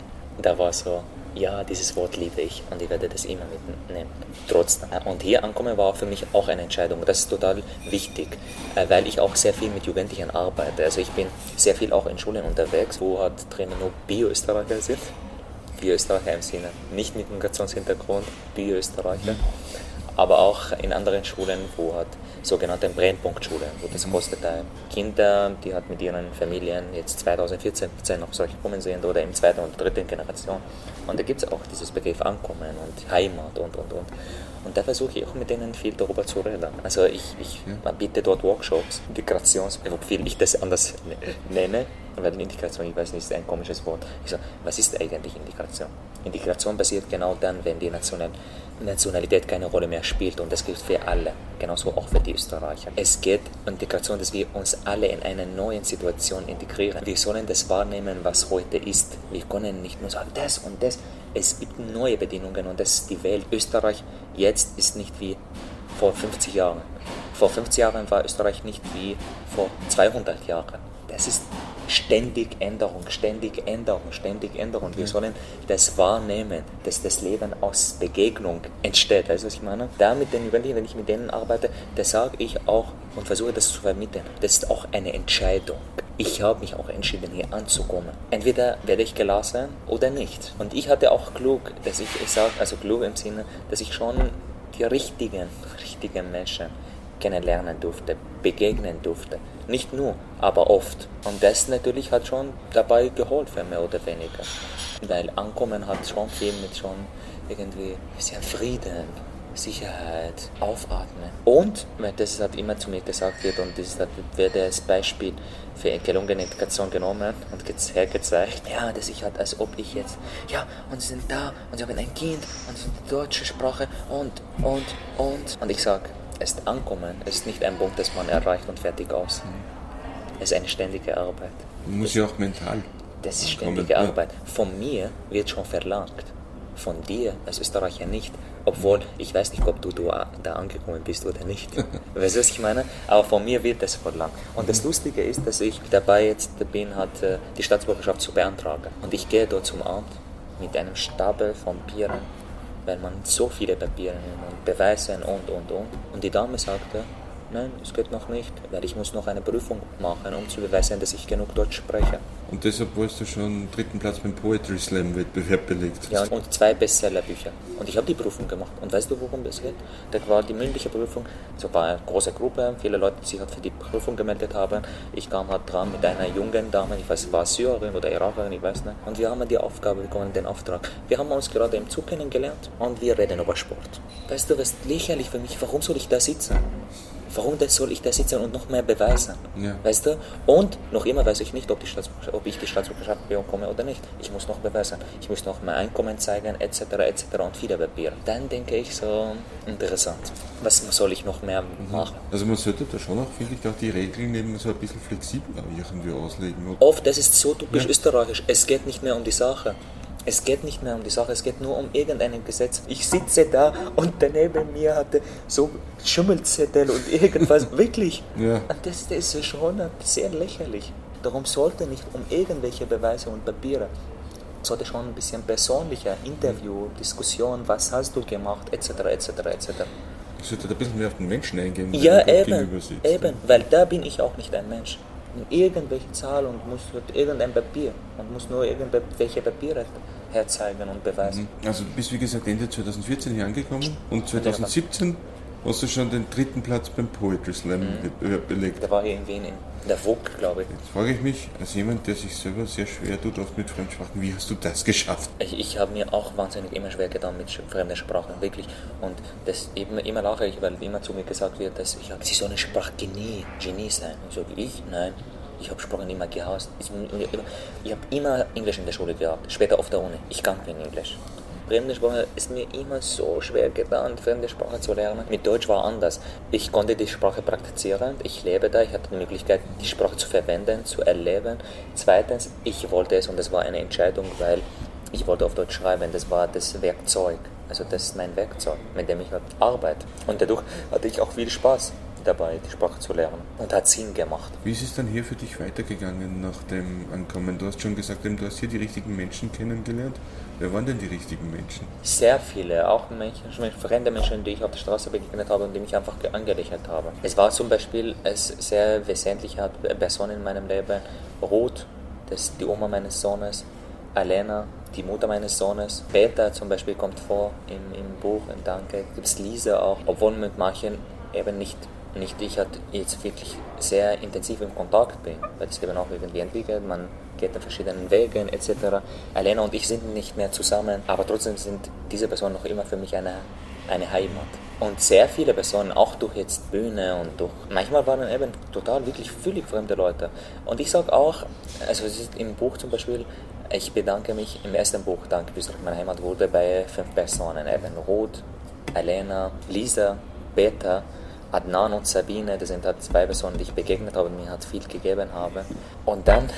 Da war so, ja, dieses Wort liebe ich und ich werde das immer mitnehmen. Trotzdem. Und hier ankommen war für mich auch eine Entscheidung. Das ist total wichtig, äh, weil ich auch sehr viel mit Jugendlichen arbeite. Also ich bin sehr viel auch in Schulen unterwegs, wo halt drinnen nur Bio-Österreicher sind. Bio-Österreicher im Sinne, nicht mit Migrationshintergrund, Bio-Österreicher. Aber auch in anderen Schulen, wo halt sogenannten Brennpunktschulen, wo das große Teil Kinder, die halt mit ihren Familien jetzt 2014 noch solche kommen sind oder in zweiter und dritten Generation. Und da gibt es auch dieses Begriff Ankommen und Heimat und und und. Und da versuche ich auch mit denen viel darüber zu reden. Also ich, ich ja. biete dort Workshops, Integrations, wie ich das anders nenne, weil Integration, ich weiß nicht, ist ein komisches Wort. Ich sage, was ist eigentlich Integration? Integration passiert genau dann, wenn die National Nationalität keine Rolle mehr spielt und das gilt für alle, genauso auch für die Österreicher. Es geht um Integration, dass wir uns alle in einer neuen Situation integrieren. Wir sollen das wahrnehmen, was heute ist. Wir können nicht nur sagen, das und das. Es gibt neue Bedingungen und das ist die Welt. Österreich jetzt ist nicht wie vor 50 Jahren. Vor 50 Jahren war Österreich nicht wie vor 200 Jahren. Das ist ständig Änderung, ständig Änderung, ständig Änderung. Wir sollen das wahrnehmen, dass das Leben aus Begegnung entsteht. Weißt du, was ich meine? Da mit den Jugendlichen, wenn ich mit denen arbeite, da sage ich auch und versuche das zu vermitteln. Das ist auch eine Entscheidung. Ich habe mich auch entschieden, hier anzukommen. Entweder werde ich gelassen oder nicht. Und ich hatte auch klug, dass ich, ich sage, also klug im Sinne, dass ich schon die richtigen, richtigen Menschen kennenlernen durfte, begegnen durfte. Nicht nur, aber oft. Und das natürlich hat schon dabei geholfen, mehr oder weniger. Weil Ankommen hat schon viel mit schon irgendwie sehr Frieden, Sicherheit, Aufatmen. Und, das hat immer zu mir gesagt wird und das wird als Beispiel für gelungene Integration genommen und hergezeigt, ja, dass ich halt, als ob ich jetzt, ja, und sie sind da und sie haben ein Kind und sie sind die deutsche Sprache und, und, und. Und ich sage, ist Ankommen, es ist nicht ein Punkt, das man erreicht und fertig aus. Es ist eine ständige Arbeit. Man muss ja auch mental. Das ist ständige. Arbeit. Von mir wird schon verlangt. Von dir als Österreicher nicht. Obwohl, ich weiß nicht, ob du, du da angekommen bist oder nicht. weißt du, was ich meine? Aber von mir wird das verlangt. Und das Lustige ist, dass ich dabei jetzt bin, äh, die Staatsbürgerschaft zu beantragen. Und ich gehe dort zum Amt mit einem Stapel von Bieren weil man so viele Papiere und Beweise und und und. Und die Dame sagte, nein, es geht noch nicht, weil ich muss noch eine Prüfung machen, um zu beweisen, dass ich genug Deutsch spreche. Und deshalb warst du schon dritten Platz beim Poetry Slam Wettbewerb belegt. Ja, und zwei Bestsellerbücher. Und ich habe die Prüfung gemacht. Und weißt du, worum es geht? Da war die mündliche Prüfung, so war eine große Gruppe, viele Leute, die sich halt für die Prüfung gemeldet haben. Ich kam halt dran mit einer jungen Dame, ich weiß, war Syrerin oder Irakerin, ich weiß nicht. Und wir haben die Aufgabe bekommen, den Auftrag. Wir haben uns gerade im Zug kennengelernt und wir reden über Sport. Weißt du, was lächerlich für mich, warum soll ich da sitzen? Warum denn soll ich da sitzen und noch mehr beweisen? Ja. Weißt du? Und noch immer weiß ich nicht, ob, die ob ich die Staatsbürgerschaft bekomme oder nicht. Ich muss noch beweisen. Ich muss noch mein Einkommen zeigen, etc., etc. und viele Papiere. Dann denke ich so, interessant. Was soll ich noch mehr machen? Also man sollte da schon auch, finde ich, auch die Regeln eben so ein bisschen flexibler irgendwie auslegen. Oft, das ist so typisch Ja. österreichisch, es geht nicht mehr um die Sache. Es geht nicht mehr um die Sache, es geht nur um irgendein Gesetz. Ich sitze da und daneben mir hatte so Schummelzettel und irgendwas, wirklich. Ja. Und das, das ist schon sehr lächerlich. Darum sollte nicht um irgendwelche Beweise und Papiere, sollte schon ein bisschen persönlicher Interview, Diskussion, was hast du gemacht, etc., etc., etc. Ich sollte da ein bisschen mehr auf den Menschen eingehen, Ja, eben, eben, weil da bin ich auch nicht ein Mensch. Irgendwelche Zahl und muss irgendein Papier und muss nur irgendwelche Papiere herzeigen und beweisen. Also du bist wie gesagt Ende 2014 hier angekommen und 2017 hast du schon den dritten Platz beim Poetry Slam Mhm. be belegt. Der war hier in Wien, in der Vogue, glaube ich. Jetzt frage ich mich, als jemand, der sich selber sehr schwer tut, oft mit Fremdsprachen, wie hast du das geschafft? Ich, ich habe mir auch wahnsinnig immer schwer getan mit fremden Sprachen, wirklich. Und das eben, immer lache ich, weil immer zu mir gesagt wird, dass ich sie soll ein Sprachgenie Genie sein. Und so wie ich, nein. Ich habe Sprachen immer gehasst. Ich, ich habe immer Englisch in der Schule gehabt, später auf der Uni. Ich kann kein Englisch. Fremde Sprache ist mir immer so schwer getan, fremde Sprache zu lernen. Mit Deutsch war anders. Ich konnte die Sprache praktizieren, ich lebe da, ich hatte die Möglichkeit, die Sprache zu verwenden, zu erleben. Zweitens, ich wollte es und das war eine Entscheidung, weil ich wollte auf Deutsch schreiben, das war das Werkzeug. Also das ist mein Werkzeug, mit dem ich arbeite. Und dadurch hatte ich auch viel Spaß dabei, die Sprache zu lernen. Und hat Sinn gemacht. Wie ist es dann hier für dich weitergegangen nach dem Ankommen? Du hast schon gesagt, du hast hier die richtigen Menschen kennengelernt. Wer waren denn die richtigen Menschen? Sehr viele, auch Menschen, fremde Menschen, die ich auf der Straße begegnet habe und die mich einfach ge- angelächelt haben. Es war zum Beispiel es sehr wesentliche Person in meinem Leben, Ruth, das ist die Oma meines Sohnes, Alena, die Mutter meines Sohnes, Peter zum Beispiel kommt vor im, im Buch, im Danke, gibt es Lisa auch, obwohl mit manchen eben nicht nicht ich halt jetzt wirklich sehr intensiv im Kontakt bin, weil das Leben auch irgendwie entwickelt, man geht in verschiedenen Wegen etc. Elena und ich sind nicht mehr zusammen, aber trotzdem sind diese Personen noch immer für mich eine, eine Heimat. Und sehr viele Personen, auch durch jetzt Bühne und durch, manchmal waren eben total wirklich völlig fremde Leute. Und ich sage auch, also es ist im Buch zum Beispiel, ich bedanke mich im ersten Buch, Danke Österreich, meine Heimat, wurde bei fünf Personen, eben Ruth, Elena, Lisa, Peter, Adnan und Sabine, das sind halt zwei Personen, die ich begegnet habe und mir halt viel gegeben habe. Und dann,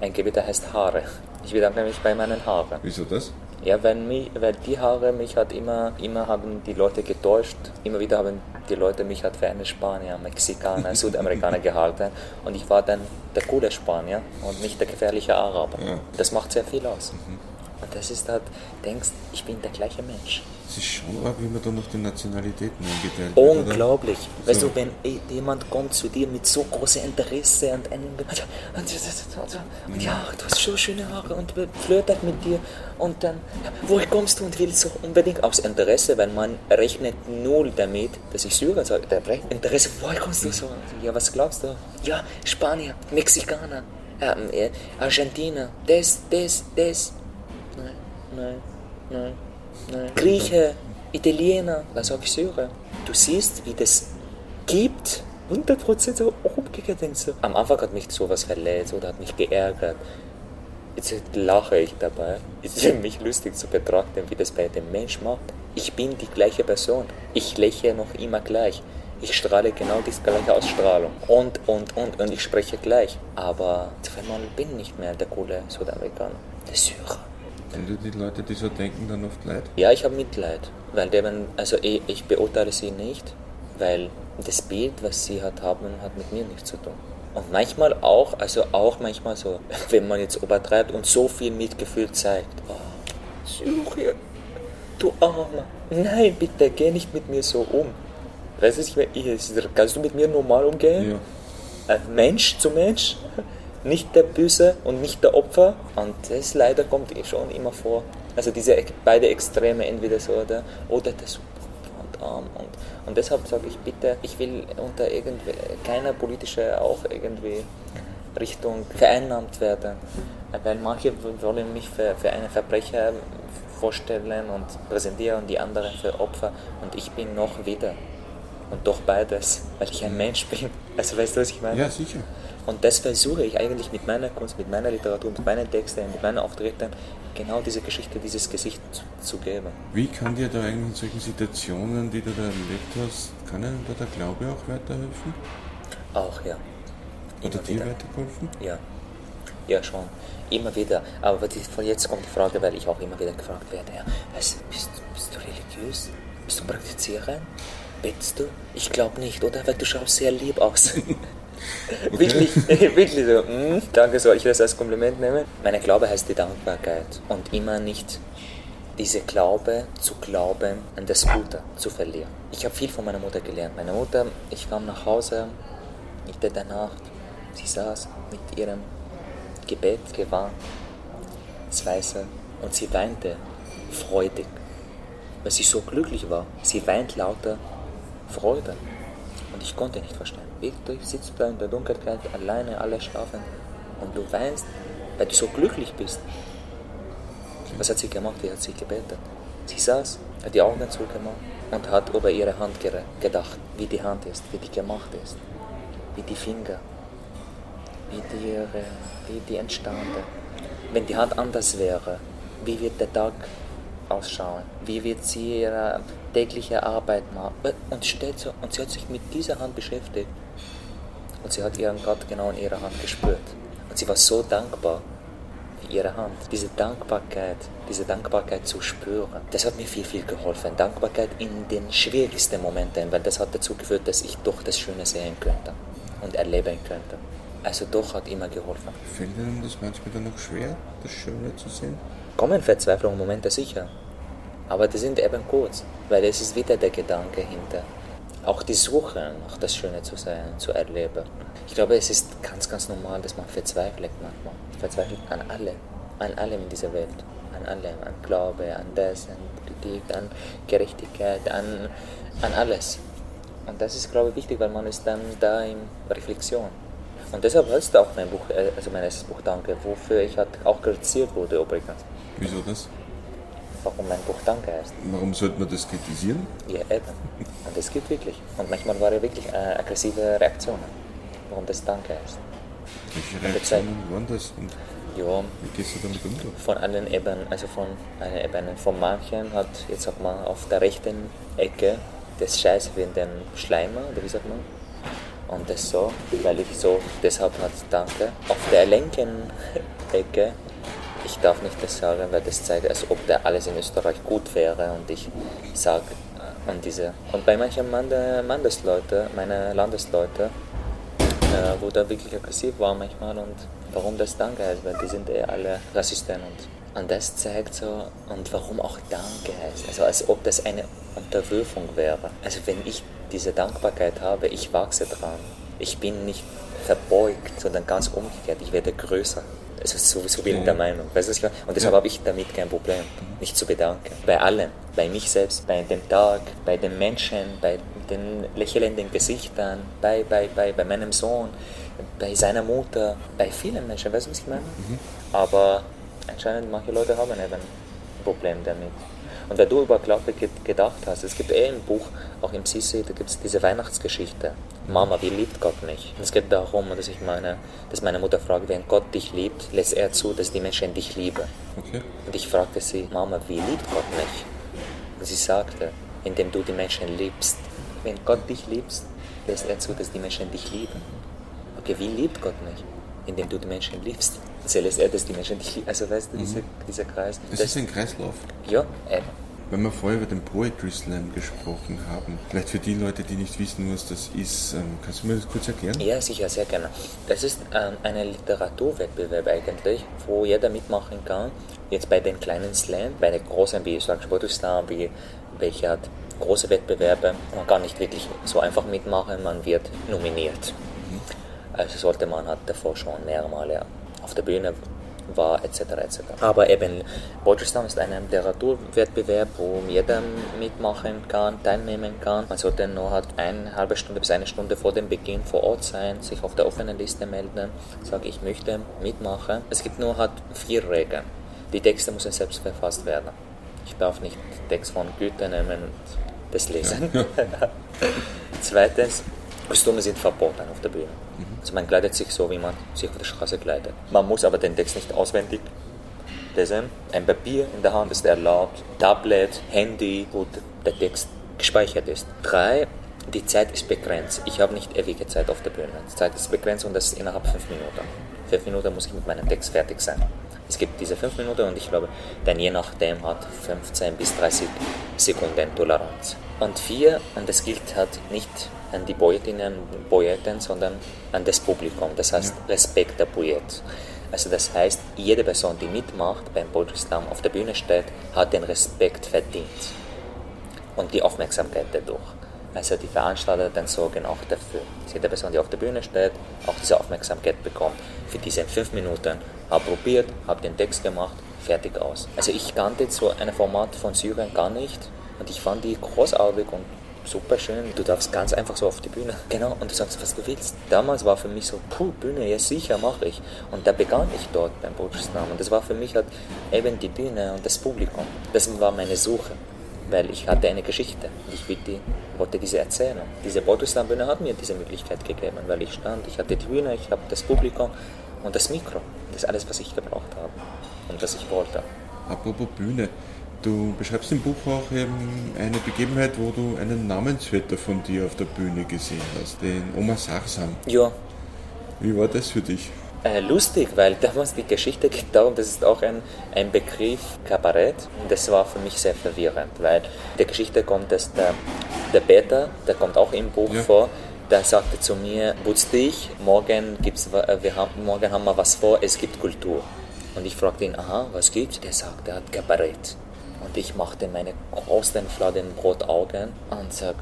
ein Gebiet heißt Haare. Ich bedanke mich bei meinen Haaren. Wieso das? Ja, weil, mich, weil die Haare mich hat immer, immer haben die Leute getäuscht. Immer wieder haben die Leute mich halt für einen Spanier, Mexikaner, Südamerikaner gehalten. Und ich war dann der coole Spanier und nicht der gefährliche Araber. Ja. Das macht sehr viel aus. Und das ist halt, denkst, ich bin der gleiche Mensch. Es ist schon arg, wie man da noch die Nationalitäten eingeteilt oder? Unglaublich. Weißt So. du, wenn eh jemand kommt zu dir mit so großem Interesse und einem und, ja, du hast so schöne Haare und flirtet mit dir und dann, woher kommst du und willst so unbedingt aus Interesse, weil man rechnet null damit, dass ich Syrer sage, der rechnet Interesse, woher kommst du so? Ja, was glaubst du? Ja, Spanier, Mexikaner, ähm, äh, Argentinier, das, das, das. Nein, nein, nein. Grieche, Italiener, was sag ich Syrer? Du siehst, wie das gibt. 100% so umgekehrt denkst du. Am Anfang hat mich sowas verletzt oder hat mich geärgert. Jetzt lache ich dabei. Es ist für mich lustig zu betrachten, wie das bei dem Mensch macht. Ich bin die gleiche Person. Ich lächle noch immer gleich. Ich strahle genau die gleiche Ausstrahlung. Und, und, und, und ich spreche gleich. Aber auf einmal bin ich nicht mehr der coole Südamerikaner. Der Syrer. Tun dir die Leute, die so denken, dann oft leid? Ja, ich habe Mitleid, weil deren, also ich, ich beurteile sie nicht, weil das Bild, was sie hat haben, hat mit mir nichts zu tun. Und manchmal auch, also auch manchmal so, wenn man jetzt übertreibt und so viel Mitgefühl zeigt. Oh, Syrien, du Armer. Nein, bitte, geh nicht mit mir so um. Weißt du, ich kannst du mit mir normal umgehen? Ja. Mensch zu Mensch, nicht der Böse und nicht der Opfer. Und das leider kommt eh schon immer vor. Also diese beide Extreme, entweder so oder, oder der Superopfer und arm. Und, und deshalb sage ich bitte, ich will unter irgendwie keiner politische auch irgendwie Richtung vereinnahmt werden. Weil manche wollen mich für, für einen Verbrecher vorstellen und präsentieren und die anderen für Opfer. Und ich bin noch weder. Und doch beides, weil ich ein Mensch bin. Also weißt du, was ich meine? Ja, sicher. Und das versuche ich eigentlich mit meiner Kunst, mit meiner Literatur, mit meinen Texten, mit meinen Auftritten, genau diese Geschichte, dieses Gesicht zu geben. Wie kann dir da eigentlich in solchen Situationen, die du da erlebt hast, kann dir da der Glaube auch weiterhelfen? Auch, ja. Oder dir weitergeholfen? Ja. Ja, schon. Immer wieder. Aber die, von jetzt kommt die Frage, weil ich auch immer wieder gefragt werde, ja, was, bist, bist du religiös? Bist du Praktizierer? Betest du? Ich glaube nicht, oder? Weil du schaust sehr lieb aus. Okay. wirklich, wirklich so, mm, danke, soll ich das als Kompliment nehmen? Meine Glaube heißt die Dankbarkeit und immer nicht diese Glaube zu glauben an das Gute zu verlieren. Ich habe viel von meiner Mutter gelernt. Meine Mutter, ich kam nach Hause, Mitte der Nacht, sie saß mit ihrem Gebet gewarnt, das Weiße, und sie weinte freudig, weil sie so glücklich war. Sie weint lauter Freude. Und ich konnte nicht verstehen. Du sitzt da in der Dunkelheit, alleine, alle schlafen und du weinst, weil du so glücklich bist. Was hat sie gemacht? Wie hat sie gebetet? Sie saß, hat die Augen zugemacht und hat über ihre Hand gedacht, wie die Hand ist, wie die gemacht ist, wie die Finger, wie die, wie die entstanden. Wenn die Hand anders wäre, wie wird der Tag ausschauen? Wie wird sie ihre tägliche Arbeit machen? Und, steht so, und sie hat sich mit dieser Hand beschäftigt. Und sie hat ihren Gott genau in ihrer Hand gespürt. Und sie war so dankbar für ihre Hand. Diese Dankbarkeit, diese Dankbarkeit zu spüren, das hat mir viel, viel geholfen. Dankbarkeit in den schwierigsten Momenten, weil das hat dazu geführt, dass ich doch das Schöne sehen könnte und erleben könnte. Also doch hat immer geholfen. Fällt Ihnen das manchmal dann noch schwer, das Schöne zu sehen? Kommen Verzweiflungen Momente sicher. Aber die sind eben kurz, weil es ist wieder der Gedanke hinter. Auch die Suche nach das Schöne zu sein, zu erleben. Ich glaube, es ist ganz, ganz normal, dass man verzweifelt manchmal. Verzweifelt an alle, an allem in dieser Welt. An allem, an Glaube, an das, an Politik, an Gerechtigkeit, an, an alles. Und das ist, glaube ich, wichtig, weil man ist dann da in Reflexion. Und deshalb heißt auch mein Buch, äh, also mein erstes Buch Danke, wofür ich auch kritisiert wurde übrigens. Wieso das? Warum mein Buch Danke heißt. Warum sollte man das kritisieren? Ja, eben. Und es gibt wirklich. Und manchmal waren ja wirklich äh, aggressive Reaktionen, warum das Danke heißt. Welche Reaktionen waren das? Und ja, wie gehst du damit um? Von allen Ebenen, also von einer Ebene. Von manchen hat, jetzt sagt man, auf der rechten Ecke das Scheiß wie in den Schleimer, oder wie sagt man? Und das so, weil ich so, deshalb hat Danke. Auf der linken Ecke, ich darf nicht das sagen, weil das zeigt, als ob da alles in Österreich gut wäre und ich sage an diese. Und bei manchen Landesleute, meine Landesleute, äh, wo da wirklich aggressiv war manchmal und warum das Danke heißt, weil die sind eh alle Rassisten und, und das zeigt so, und warum auch Danke heißt, also als ob das eine Unterwürfung wäre. Also wenn ich diese Dankbarkeit habe, ich wachse dran. Ich bin nicht verbeugt, sondern ganz umgekehrt, ich werde größer. Also sowieso bin ich der Meinung. Weißt du, und deshalb ja. habe ich damit kein Problem, mich zu bedanken. Bei allem, bei mich selbst, bei dem Tag, bei den Menschen, bei den lächelnden Gesichtern, bei, bei, bei, bei meinem Sohn, bei seiner Mutter, bei vielen Menschen, weißt du, was ich meine? Mhm. Aber anscheinend manche Leute haben eben ein Problem damit. Und weil du über Glaube gedacht hast, es gibt eh ein Buch, auch im Sisi, da gibt es diese Weihnachtsgeschichte. Mama, wie liebt Gott mich? Und es geht darum, dass ich meine, dass meine Mutter fragt, wenn Gott dich liebt, lässt er zu, dass die Menschen dich lieben. Okay. Und ich fragte sie, Mama, wie liebt Gott mich? Und sie sagte, indem du die Menschen liebst. Wenn Gott dich liebst, lässt er zu, dass die Menschen dich lieben. Okay, wie liebt Gott mich? Indem du die Menschen liebst. Er, dass die Menschen. Also weißt du, mhm. dieser, dieser Kreis. Es ist ein Kreislauf. Ja, eben. Wenn wir vorher über den Poetry Slam gesprochen haben, vielleicht für die Leute, die nicht wissen, was das ist, ähm, kannst du mir das kurz erklären? Ja, sicher, sehr gerne. Das ist ähm, ein Literaturwettbewerb eigentlich, wo jeder mitmachen kann. Jetzt bei den kleinen Slam, bei den großen, wie ich sage, Poetry Slam, wie welche hat große Wettbewerbe. Man kann nicht wirklich so einfach mitmachen, man wird nominiert. Mhm. Also sollte man halt davor schon mehrere Male auf der Bühne war etc. etc. Aber eben Poetry ist ein Literaturwettbewerb, wo jeder mitmachen kann, teilnehmen kann. Man sollte nur halt eine halbe Stunde bis eine Stunde vor dem Beginn vor Ort sein, sich auf der offenen Liste melden, sagen, ich möchte mitmachen. Es gibt nur halt vier Regeln. Die Texte müssen selbst verfasst werden. Ich darf nicht Text von Goethe nehmen und das lesen. Ja. Zweitens, Kostüme sind verboten auf der Bühne. Also man kleidet sich so, wie man sich auf der Straße kleidet. Man muss aber den Text nicht auswendig lesen. Ein Papier in der Hand ist erlaubt, Tablet, Handy, wo der Text gespeichert ist. Drei, die Zeit ist begrenzt. Ich habe nicht ewige Zeit auf der Bühne. Die Zeit ist begrenzt und das ist innerhalb fünf Minuten. Fünf Minuten muss ich mit meinem Text fertig sein. Es gibt diese fünf Minuten und ich glaube, dann je nachdem hat 15 bis 30 Sekunden Toleranz. Und vier, und das gilt halt nicht an die Poetinnen und Poeten, sondern an das Publikum. Das heißt Respekt der Poet. Also das heißt, jede Person, die mitmacht beim Poetry Slam auf der Bühne steht, hat den Respekt verdient und die Aufmerksamkeit dadurch. Also die Veranstalter dann sorgen auch dafür, dass jede Person, die auf der Bühne steht, auch diese Aufmerksamkeit bekommt. Für diese fünf Minuten habe probiert, habe den Text gemacht, fertig aus. Also ich kannte so ein Format von Syrien gar nicht und ich fand die großartig und super schön. Du darfst ganz einfach so auf die Bühne. Genau, und du sagst, was du willst. Damals war für mich so, puh, Bühne, ja sicher, mache ich. Und da begann ich dort beim Botschaftsnamen. Und das war für mich halt eben die Bühne und das Publikum. Das war meine Suche weil ich hatte eine Geschichte ich die, wollte diese erzählen. Diese Bottleslam-Bühne hat mir diese Möglichkeit gegeben, weil ich stand, ich hatte die Bühne, ich habe das Publikum und das Mikro. Das ist alles, was ich gebraucht habe und was ich wollte. Apropos Bühne, du beschreibst im Buch auch eben eine Begebenheit, wo du einen Namensvetter von dir auf der Bühne gesehen hast, den Omar Sarsam. Ja. Wie war das für dich? Äh, lustig, weil damals die Geschichte geht darum, das ist auch ein, ein Begriff Kabarett. Und das war für mich sehr verwirrend, weil der Geschichte kommt, dass der, der Peter, der kommt auch im Buch ja. vor, der sagte zu mir, putz dich, morgen, gibt's, äh, wir haben, morgen haben wir was vor, es gibt Kultur. Und ich fragte ihn, aha, was gibt's? Der sagt, er hat Kabarett. Und ich machte meine großen Fladenbrotaugen und sag,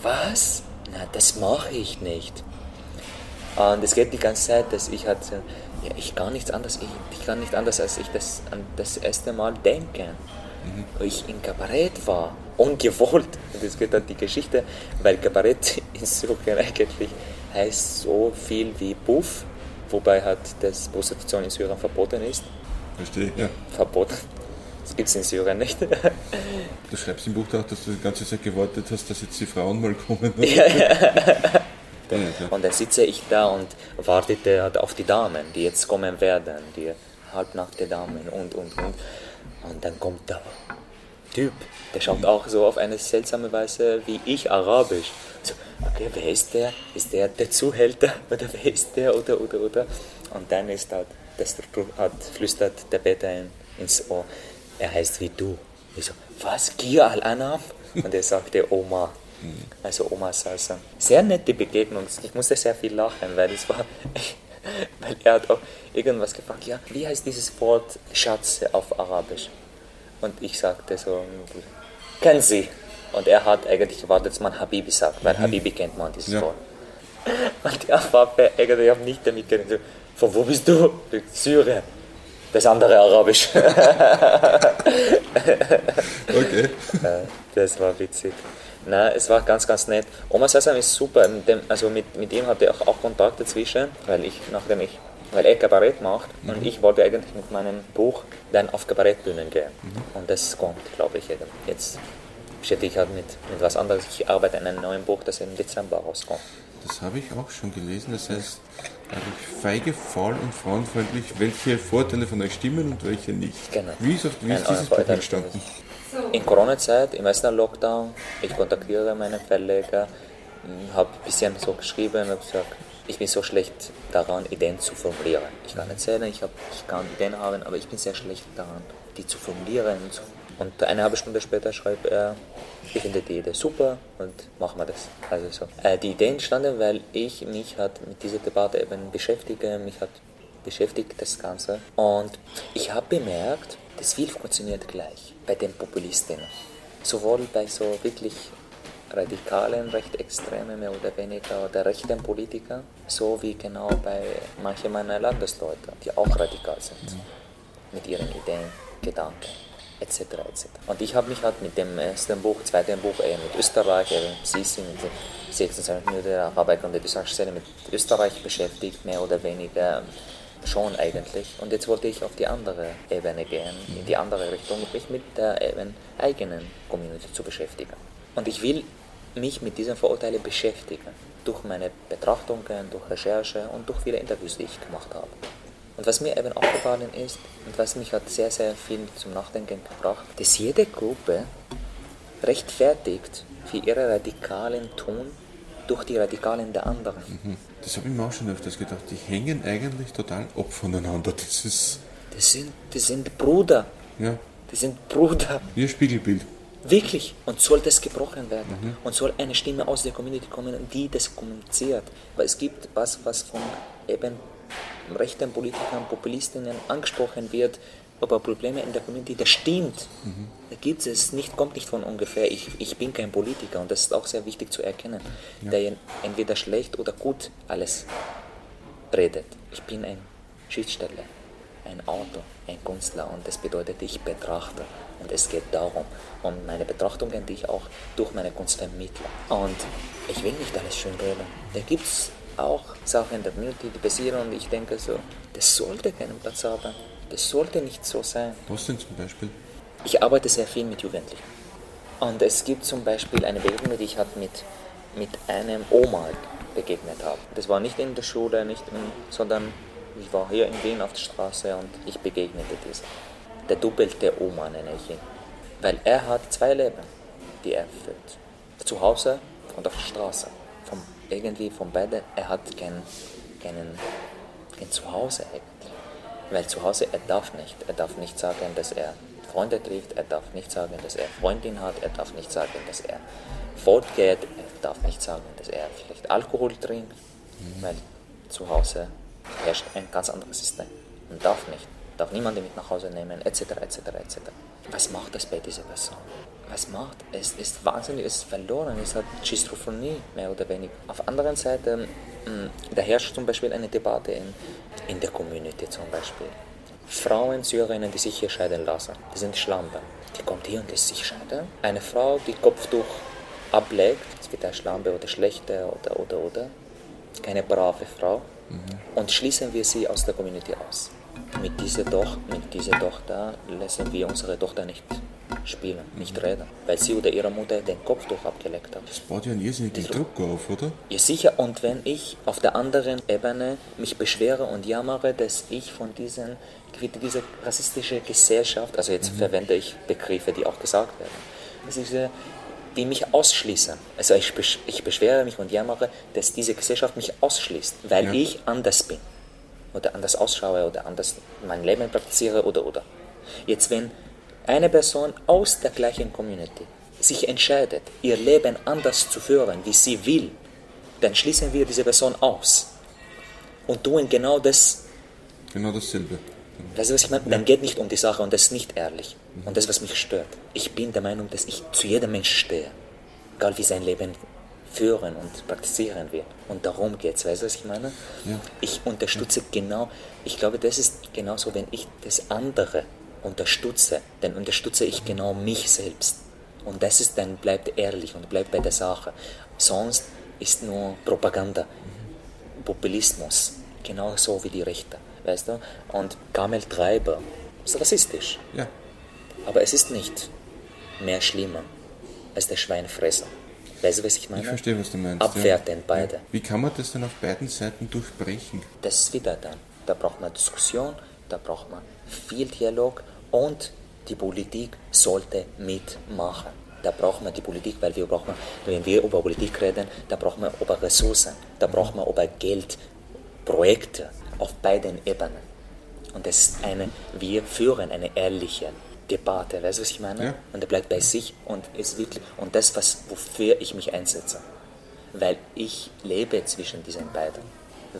was? Na, das mache ich nicht. Und es geht die ganze Zeit, dass ich halt, ja, ich kann nichts anderes, ich, ich kann nicht anders, als ich das an das erste Mal denke. Mhm. Wo ich in Kabarett war, ungewollt. Und es geht dann die Geschichte, weil Kabarett in Syrien eigentlich heißt so viel wie Buff, wobei halt das Prostitution in Syrien verboten ist. Verstehe, ja. Verboten. Das gibt es in Syrien nicht. Du schreibst im Buch auch, dass du die ganze Zeit gewartet hast, dass jetzt die Frauen mal kommen. Ja, ja. Und dann sitze ich da und wartete halt auf die Damen, die jetzt kommen werden, die halbnackte Damen und, und, und. Und dann kommt der Typ, der schaut auch so auf eine seltsame Weise wie ich, arabisch. So, okay, wer ist der? Ist der der Zuhälter? Oder wer ist der? Oder, oder, oder? Und dann ist halt, das hat, flüstert der Peter ins Ohr, er heißt wie du. Ich so, was? Gia al-Anam? Und er sagte Oma. Also Oma Salsa. Sehr nette Begegnung. Ich musste sehr viel lachen, weil es war, weil er hat auch irgendwas gefragt, ja, wie heißt dieses Wort Schatz auf Arabisch? Und ich sagte so, kennen Sie? Und er hat eigentlich gewartet, dass man Habibi sagt, weil mhm. Habibi kennt man dieses ja. Wort. Und er war eigentlich, ich habe nicht damit gerechnet. Von wo bist du? Syrien. Das andere Arabisch. okay. Das war witzig. Nein, es war ganz, ganz nett. Oma Sasam ist super. Mit dem, also mit, mit ihm hatte ich auch Kontakt dazwischen, weil ich, nachdem ich, weil er Kabarett macht mhm. und ich wollte eigentlich mit meinem Buch dann auf Kabarettbühnen gehen. Mhm. Und das kommt, glaube ich, jetzt beschäftige ich halt mit, mit was anderes. Ich arbeite an einem neuen Buch, das im Dezember rauskommt. Das habe ich auch schon gelesen. Das heißt, feige, faul und frauenfreundlich, welche Vorteile von euch stimmen und welche nicht. Genau. Wie ist, wie ist dieses Buch entstanden? In Corona-Zeit, im ersten Lockdown, ich kontaktiere meinen Verleger, hm, habe ein bisschen so geschrieben und gesagt, ich bin so schlecht daran, Ideen zu formulieren. Ich kann erzählen, ich, hab, ich kann Ideen haben, aber ich bin sehr schlecht daran, die zu formulieren. Und eine halbe Stunde später schreibt er, ich finde die Idee super und machen wir das. Also so. Äh, die Idee entstanden, weil ich mich hat mit dieser Debatte eben beschäftige, mich hat beschäftigt das Ganze. Und ich habe bemerkt, das viel funktioniert gleich bei den Populisten. Sowohl bei so wirklich radikalen, recht extremen mehr oder weniger oder rechten Politikern, so wie genau bei manchen meiner Landesleute, die auch radikal sind, mhm. mit ihren Ideen, Gedanken etc. etc. Und ich habe mich halt mit dem ersten Buch, zweiten Buch eher mit Österreich, eben Sisi, mit 26 Minuten Arbeit und der Szene mit Österreich beschäftigt, mehr oder weniger schon eigentlich. Und jetzt wollte ich auf die andere Ebene gehen, in die andere Richtung, mich mit der eben eigenen Community zu beschäftigen. Und ich will mich mit diesen Vorurteilen beschäftige. Durch meine Betrachtungen, durch Recherche und durch viele Interviews, die ich gemacht habe. Und was mir eben aufgefallen ist und was mich hat sehr, sehr viel zum Nachdenken gebracht, dass jede Gruppe rechtfertigt für ihre radikalen Tun durch die Radikalen der anderen. Mhm. Das habe ich mir auch schon öfters gedacht. Die hängen eigentlich total ab voneinander. Das ist. Das sind, das sind Bruder. Ja. Das sind Bruder. Ein Spiegelbild. Wirklich. Und soll das gebrochen werden. Mhm. Und soll eine Stimme aus der Community kommen, die das kommuniziert. Weil es gibt was, was von eben rechten Politikern, Populistinnen angesprochen wird, aber Probleme in der Community, das stimmt. Mhm. Da gibt es nicht, kommt nicht von ungefähr. Ich, ich bin kein Politiker und das ist auch sehr wichtig zu erkennen, ja. der entweder schlecht oder gut alles redet. Ich bin ein Schriftsteller, ein Autor, ein Künstler und das bedeutet, ich betrachte. Und es geht darum, um meine Betrachtungen, die ich auch durch meine Kunst vermittle. Und ich will nicht alles schön reden. Da gibt es auch Sachen in der Community, die passieren und ich denke so, das sollte keinen Platz haben. Das sollte nicht so sein. Was denn zum Beispiel? Ich arbeite sehr viel mit Jugendlichen. Und es gibt zum Beispiel eine Begegnung, die ich halt mit, mit einem Oma begegnet habe. Das war nicht in der Schule, nicht in, sondern ich war hier in Wien auf der Straße und ich begegnete diesem. Der doppelte Oma nenne ich ihn. Weil er hat zwei Leben, die er führt. Zu Hause und auf der Straße. Irgendwie von beiden, er hat kein, keinen, kein Zuhause eigentlich. Weil zu Hause, er darf nicht. Er darf nicht sagen, dass er Freunde trifft, er darf nicht sagen, dass er Freundin hat, er darf nicht sagen, dass er fortgeht, er darf nicht sagen, dass er vielleicht Alkohol trinkt, mhm. weil zu Hause herrscht ein ganz anderes System und darf nicht, darf niemanden mit nach Hause nehmen, etc., etc., etc. Was macht das bei dieser Person? Was macht? Es ist wahnsinnig, es ist verloren, es hat Schizophrenie, mehr oder weniger. Auf der anderen Seite, hm, da herrscht zum Beispiel eine Debatte in, in der Community zum Beispiel. Frauen, Syrerinnen, die sich hier scheiden lassen, die sind Schlampe. Die kommt hier und lässt sich scheiden. Eine Frau, die Kopftuch ablegt, es wird eine Schlampe oder schlechte oder, oder, oder. Keine brave Frau. Mhm. Und schließen wir sie aus der Community aus. Mit dieser, Doch mit dieser Tochter lassen wir unsere Tochter nicht spielen, nicht reden, weil sie oder ihre Mutter den Kopftuch abgelegt hat. Das baut ja einen irrsinnigen Druck auf, oder? Ja, sicher. Und wenn ich auf der anderen Ebene mich beschwere und jammere, dass ich von diesen, dieser rassistischen Gesellschaft, also jetzt mhm. verwende ich Begriffe, die auch gesagt werden, diese, die mich ausschließen. Also ich, ich beschwere mich und jammere, dass diese Gesellschaft mich ausschließt, weil ja. ich anders bin oder anders ausschaue oder anders mein Leben praktiziere oder oder. Jetzt wenn eine Person aus der gleichen Community sich entscheidet, ihr Leben anders zu führen, wie sie will, dann schließen wir diese Person aus und tun genau das. Genau dasselbe. Weißt du, was ich meine? Dann geht nicht um die Sache und das ist nicht ehrlich. Und das, was mich stört. Ich bin der Meinung, dass ich zu jedem Menschen stehe. Egal wie sein Leben führen und praktizieren will. Und darum geht es. Weißt du, was ich meine? Ja. Ich unterstütze genau, ich glaube, das ist genauso, wenn ich das andere unterstütze, dann unterstütze ich genau mich selbst. Und das ist dann bleibt ehrlich und bleibt bei der Sache. Sonst ist nur Propaganda, Populismus, genauso wie die Rechte, weißt du? Und Kamel Treiber ist rassistisch. Ja. Aber es ist nicht mehr schlimmer als der Schweinefresser. Weißt du, was ich meine? Ich verstehe, was du meinst. Abwertend ja. beide. Wie kann man das dann auf beiden Seiten durchbrechen? Das ist wieder dann. Da braucht man Diskussion, da braucht man viel Dialog und die Politik sollte mitmachen. Da braucht man die Politik, weil wir brauchen, wenn wir über Politik reden, da braucht man über Ressourcen, da braucht man über Geld, Projekte auf beiden Ebenen. Und das ist eine, wir führen eine ehrliche Debatte, weißt du, was ich meine? Ja. Und er bleibt bei sich und ist wirklich, und das, was, wofür ich mich einsetze. Weil ich lebe zwischen diesen beiden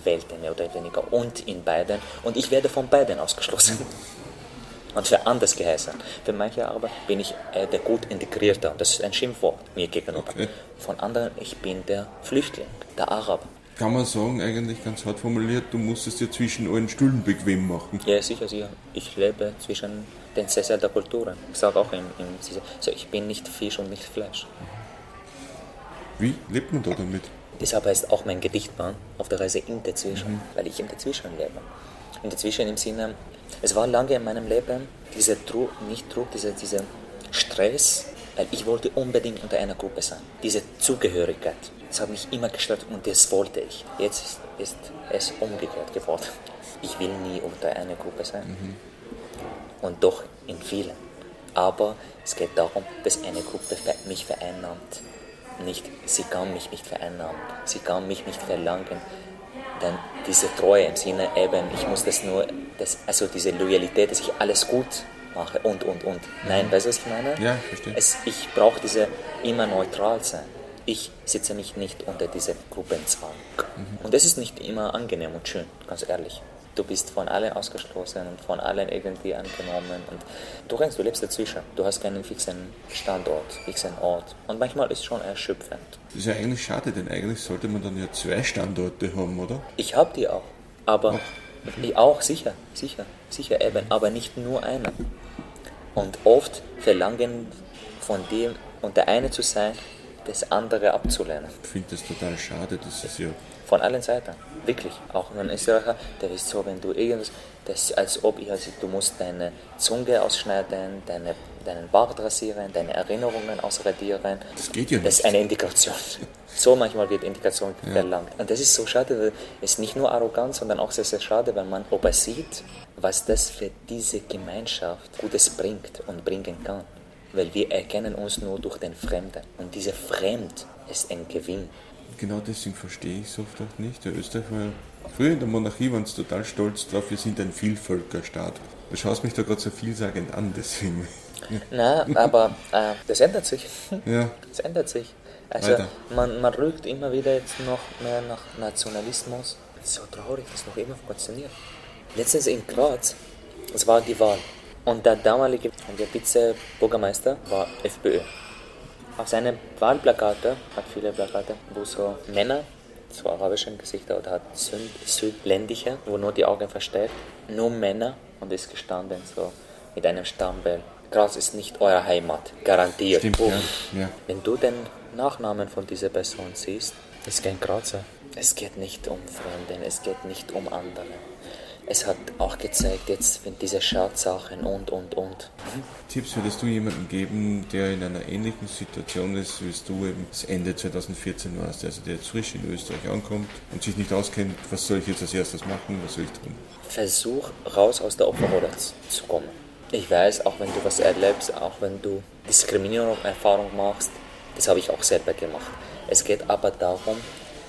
Welten, mehr oder weniger, und in beiden, und ich werde von beiden ausgeschlossen. und für anders geheißen. Für manche aber bin ich äh, der gut integrierte, und das ist ein Schimpfwort mir gegenüber. Okay. Von anderen, ich bin der Flüchtling, der Araber. Kann man sagen, eigentlich ganz hart formuliert, du musst es dir zwischen allen Stühlen bequem machen. Ja, sicher, sicher. Ich lebe zwischen den Sessel der Kulturen. Ich sage auch, im, im, also ich bin nicht Fisch und nicht Fleisch. Wie lebt man da damit? Deshalb heißt auch mein Gedichtbahn auf der Reise in dazwischen, mhm. weil ich im Dazwischen lebe. In dazwischen im Sinne, es war lange in meinem Leben dieser Druck, nicht Druck, dieser, dieser Stress, Weil ich wollte unbedingt unter einer Gruppe sein. Diese Zugehörigkeit, das hat mich immer gestört und das wollte ich. Jetzt ist es umgekehrt geworden. Ich will nie unter einer Gruppe sein. Mhm. Und doch in vielen. Aber es geht darum, dass eine Gruppe mich vereinnahmt. Nicht, sie kann mich nicht vereinnahmen. Sie kann mich nicht verlangen. Denn diese Treue im Sinne eben, ich muss das nur, das, also diese Loyalität, dass ich alles gut mache und, und, und. Nein, mhm. weißt du, was ich meine? Ja, verstehe. Es, ich brauche diese immer neutral sein. Ich sitze mich nicht unter diese Gruppenzwang. Mhm. Und das ist nicht immer angenehm und schön, ganz ehrlich. Du bist von allen ausgeschlossen und von allen irgendwie angenommen. Und du rennst, du lebst dazwischen. Du hast keinen fixen Standort, fixen Ort. Und manchmal ist es schon erschöpfend. Das ist ja eigentlich schade, denn eigentlich sollte man dann ja zwei Standorte haben, oder? Ich habe die auch. Aber Ach, okay. auch sicher, sicher, sicher eben, aber nicht nur einer. Und oft verlangen von dem, und der eine zu sein, das andere abzulehnen. Ich finde das total schade, das ist ja von allen Seiten. Wirklich. Auch ein Österreicher, der ist so, wenn du irgendwas, das als ob ich, also du musst deine Zunge ausschneiden, deine, deinen Bart rasieren, deine Erinnerungen ausradieren. Das geht ja nicht. Das ist eine Indikation. So manchmal wird Indikation ja. verlangt. Und das ist so schade, weil es ist nicht nur arrogant, sondern auch sehr, sehr schade, wenn man aber sieht, was das für diese Gemeinschaft Gutes bringt und bringen kann. Weil wir erkennen uns nur durch den Fremden. Und dieser Fremd ist ein Gewinn genau deswegen verstehe ich es oft auch nicht. Der Österreich war früher in der Monarchie waren sie total stolz drauf, wir sind ein Vielvölkerstaat. Du schaust mich da gerade so vielsagend an, deswegen. Na, aber äh, das ändert sich. Ja. Das ändert sich. Also man, man rückt immer wieder jetzt noch mehr nach Nationalismus. Es ist so traurig, dass noch immer funktioniert. Letztens in Graz, es war die Wahl. Und der damalige Vizebürgermeister war FPÖ. Auf seinen Wahlplakate, hat viele Plakate, wo so Männer, so arabische Gesichter oder hat Süd südländische, wo nur die Augen verstellt, nur Männer und ist gestanden so mit einem Stammbild. Graz ist nicht eure Heimat, garantiert. Stimmt, oh. ja. Ja. Wenn du den Nachnamen von dieser Person siehst, ist kein Grazer. Es geht nicht um Freunde, es geht nicht um andere es hat auch gezeigt, jetzt mit diese Schadsachen und, und, und. Tipps würdest du jemandem geben, der in einer ähnlichen Situation ist, wie du eben das Ende 2014 warst, also der jetzt frisch in Österreich ankommt und sich nicht auskennt, was soll ich jetzt als erstes machen, was soll ich tun? Versuch raus aus der Opferrolle zu kommen. Ich weiß, auch wenn du was erlebst, auch wenn du Diskriminierung Erfahrung machst, das habe ich auch selber gemacht. Es geht aber darum,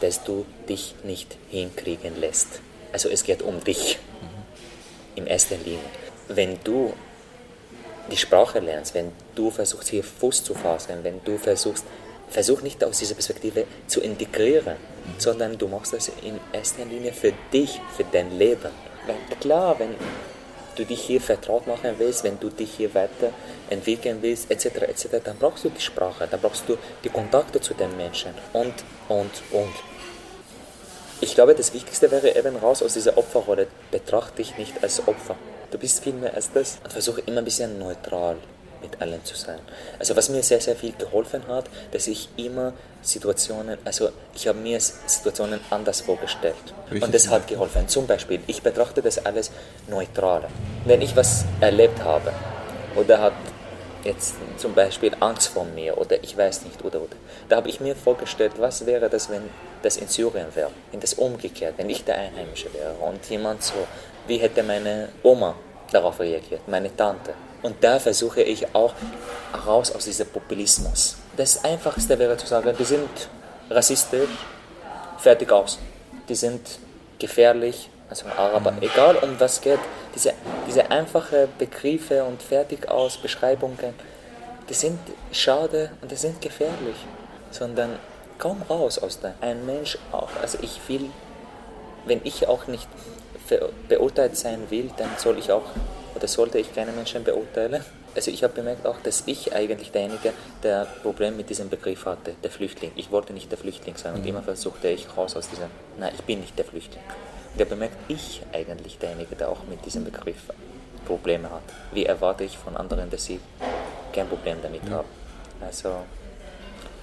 dass du dich nicht hinkriegen lässt. Also es geht um dich in erster Linie. Wenn du die Sprache lernst, wenn du versuchst hier Fuß zu fassen, wenn du versuchst, versuch nicht aus dieser Perspektive zu integrieren, mhm. sondern du machst das in erster Linie für dich, für dein Leben. Weil klar, wenn du dich hier vertraut machen willst, wenn du dich hier weiterentwickeln willst, etc., etc., dann brauchst du die Sprache, dann brauchst du die Kontakte zu den Menschen und, und, und. Ich glaube, das Wichtigste wäre eben raus aus dieser Opferrolle. Betrachte dich nicht als Opfer. Du bist viel mehr als das. Und versuche immer ein bisschen neutral mit allen zu sein. Also was mir sehr, sehr viel geholfen hat, dass ich immer Situationen, also ich habe mir Situationen anders vorgestellt. Richtig. Und das hat geholfen. Zum Beispiel, ich betrachte das alles neutral. Wenn ich was erlebt habe oder hat jetzt zum Beispiel Angst vor mir oder ich weiß nicht oder oder. Da habe ich mir vorgestellt, was wäre das, wenn das in Syrien wäre, wenn das umgekehrt, wenn ich der Einheimische wäre und jemand so, wie hätte meine Oma darauf reagiert, meine Tante. Und da versuche ich auch raus aus diesem Populismus. Das Einfachste wäre zu sagen, die sind rassistisch, fertig aus. Die sind gefährlich, also Araber, egal um was geht, diese, diese einfachen Begriffe und fertig aus Beschreibungen, die sind schade und die sind gefährlich, sondern komm raus aus da. Ein Mensch auch, also ich will, wenn ich auch nicht beurteilt sein will, dann soll ich auch oder sollte ich keine Menschen beurteilen. Also ich habe bemerkt auch, dass ich eigentlich derjenige, der Problem mit diesem Begriff hatte, der Flüchtling. Ich wollte nicht der Flüchtling sein und mhm. immer versuchte ich raus aus diesem, nein, ich bin nicht der Flüchtling der bemerkt ich eigentlich derjenige, der auch mit diesem Begriff Probleme hat. Wie erwarte ich von anderen, dass sie kein Problem damit ja. haben? Also,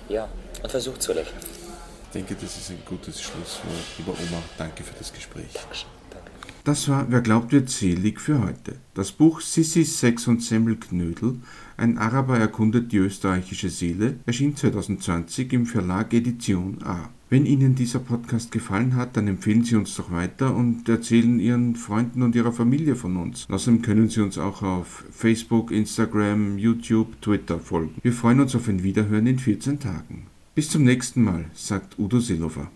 ja, und versucht zu lächeln. Ich denke, das ist ein gutes Schlusswort. Lieber Oma, danke für das Gespräch. Dankeschön. Danke. Das war Wer glaubt wird selig für heute. Das Buch Sissis Sex und Semmelknödel, ein Araber erkundet die österreichische Seele, erschien 2020 im Verlag Edition A. Wenn Ihnen dieser Podcast gefallen hat, dann empfehlen Sie uns doch weiter und erzählen Ihren Freunden und Ihrer Familie von uns. Außerdem können Sie uns auch auf Facebook, Instagram, YouTube, Twitter folgen. Wir freuen uns auf ein Wiederhören in 14 Tagen. Bis zum nächsten Mal, sagt Udo Seelofer.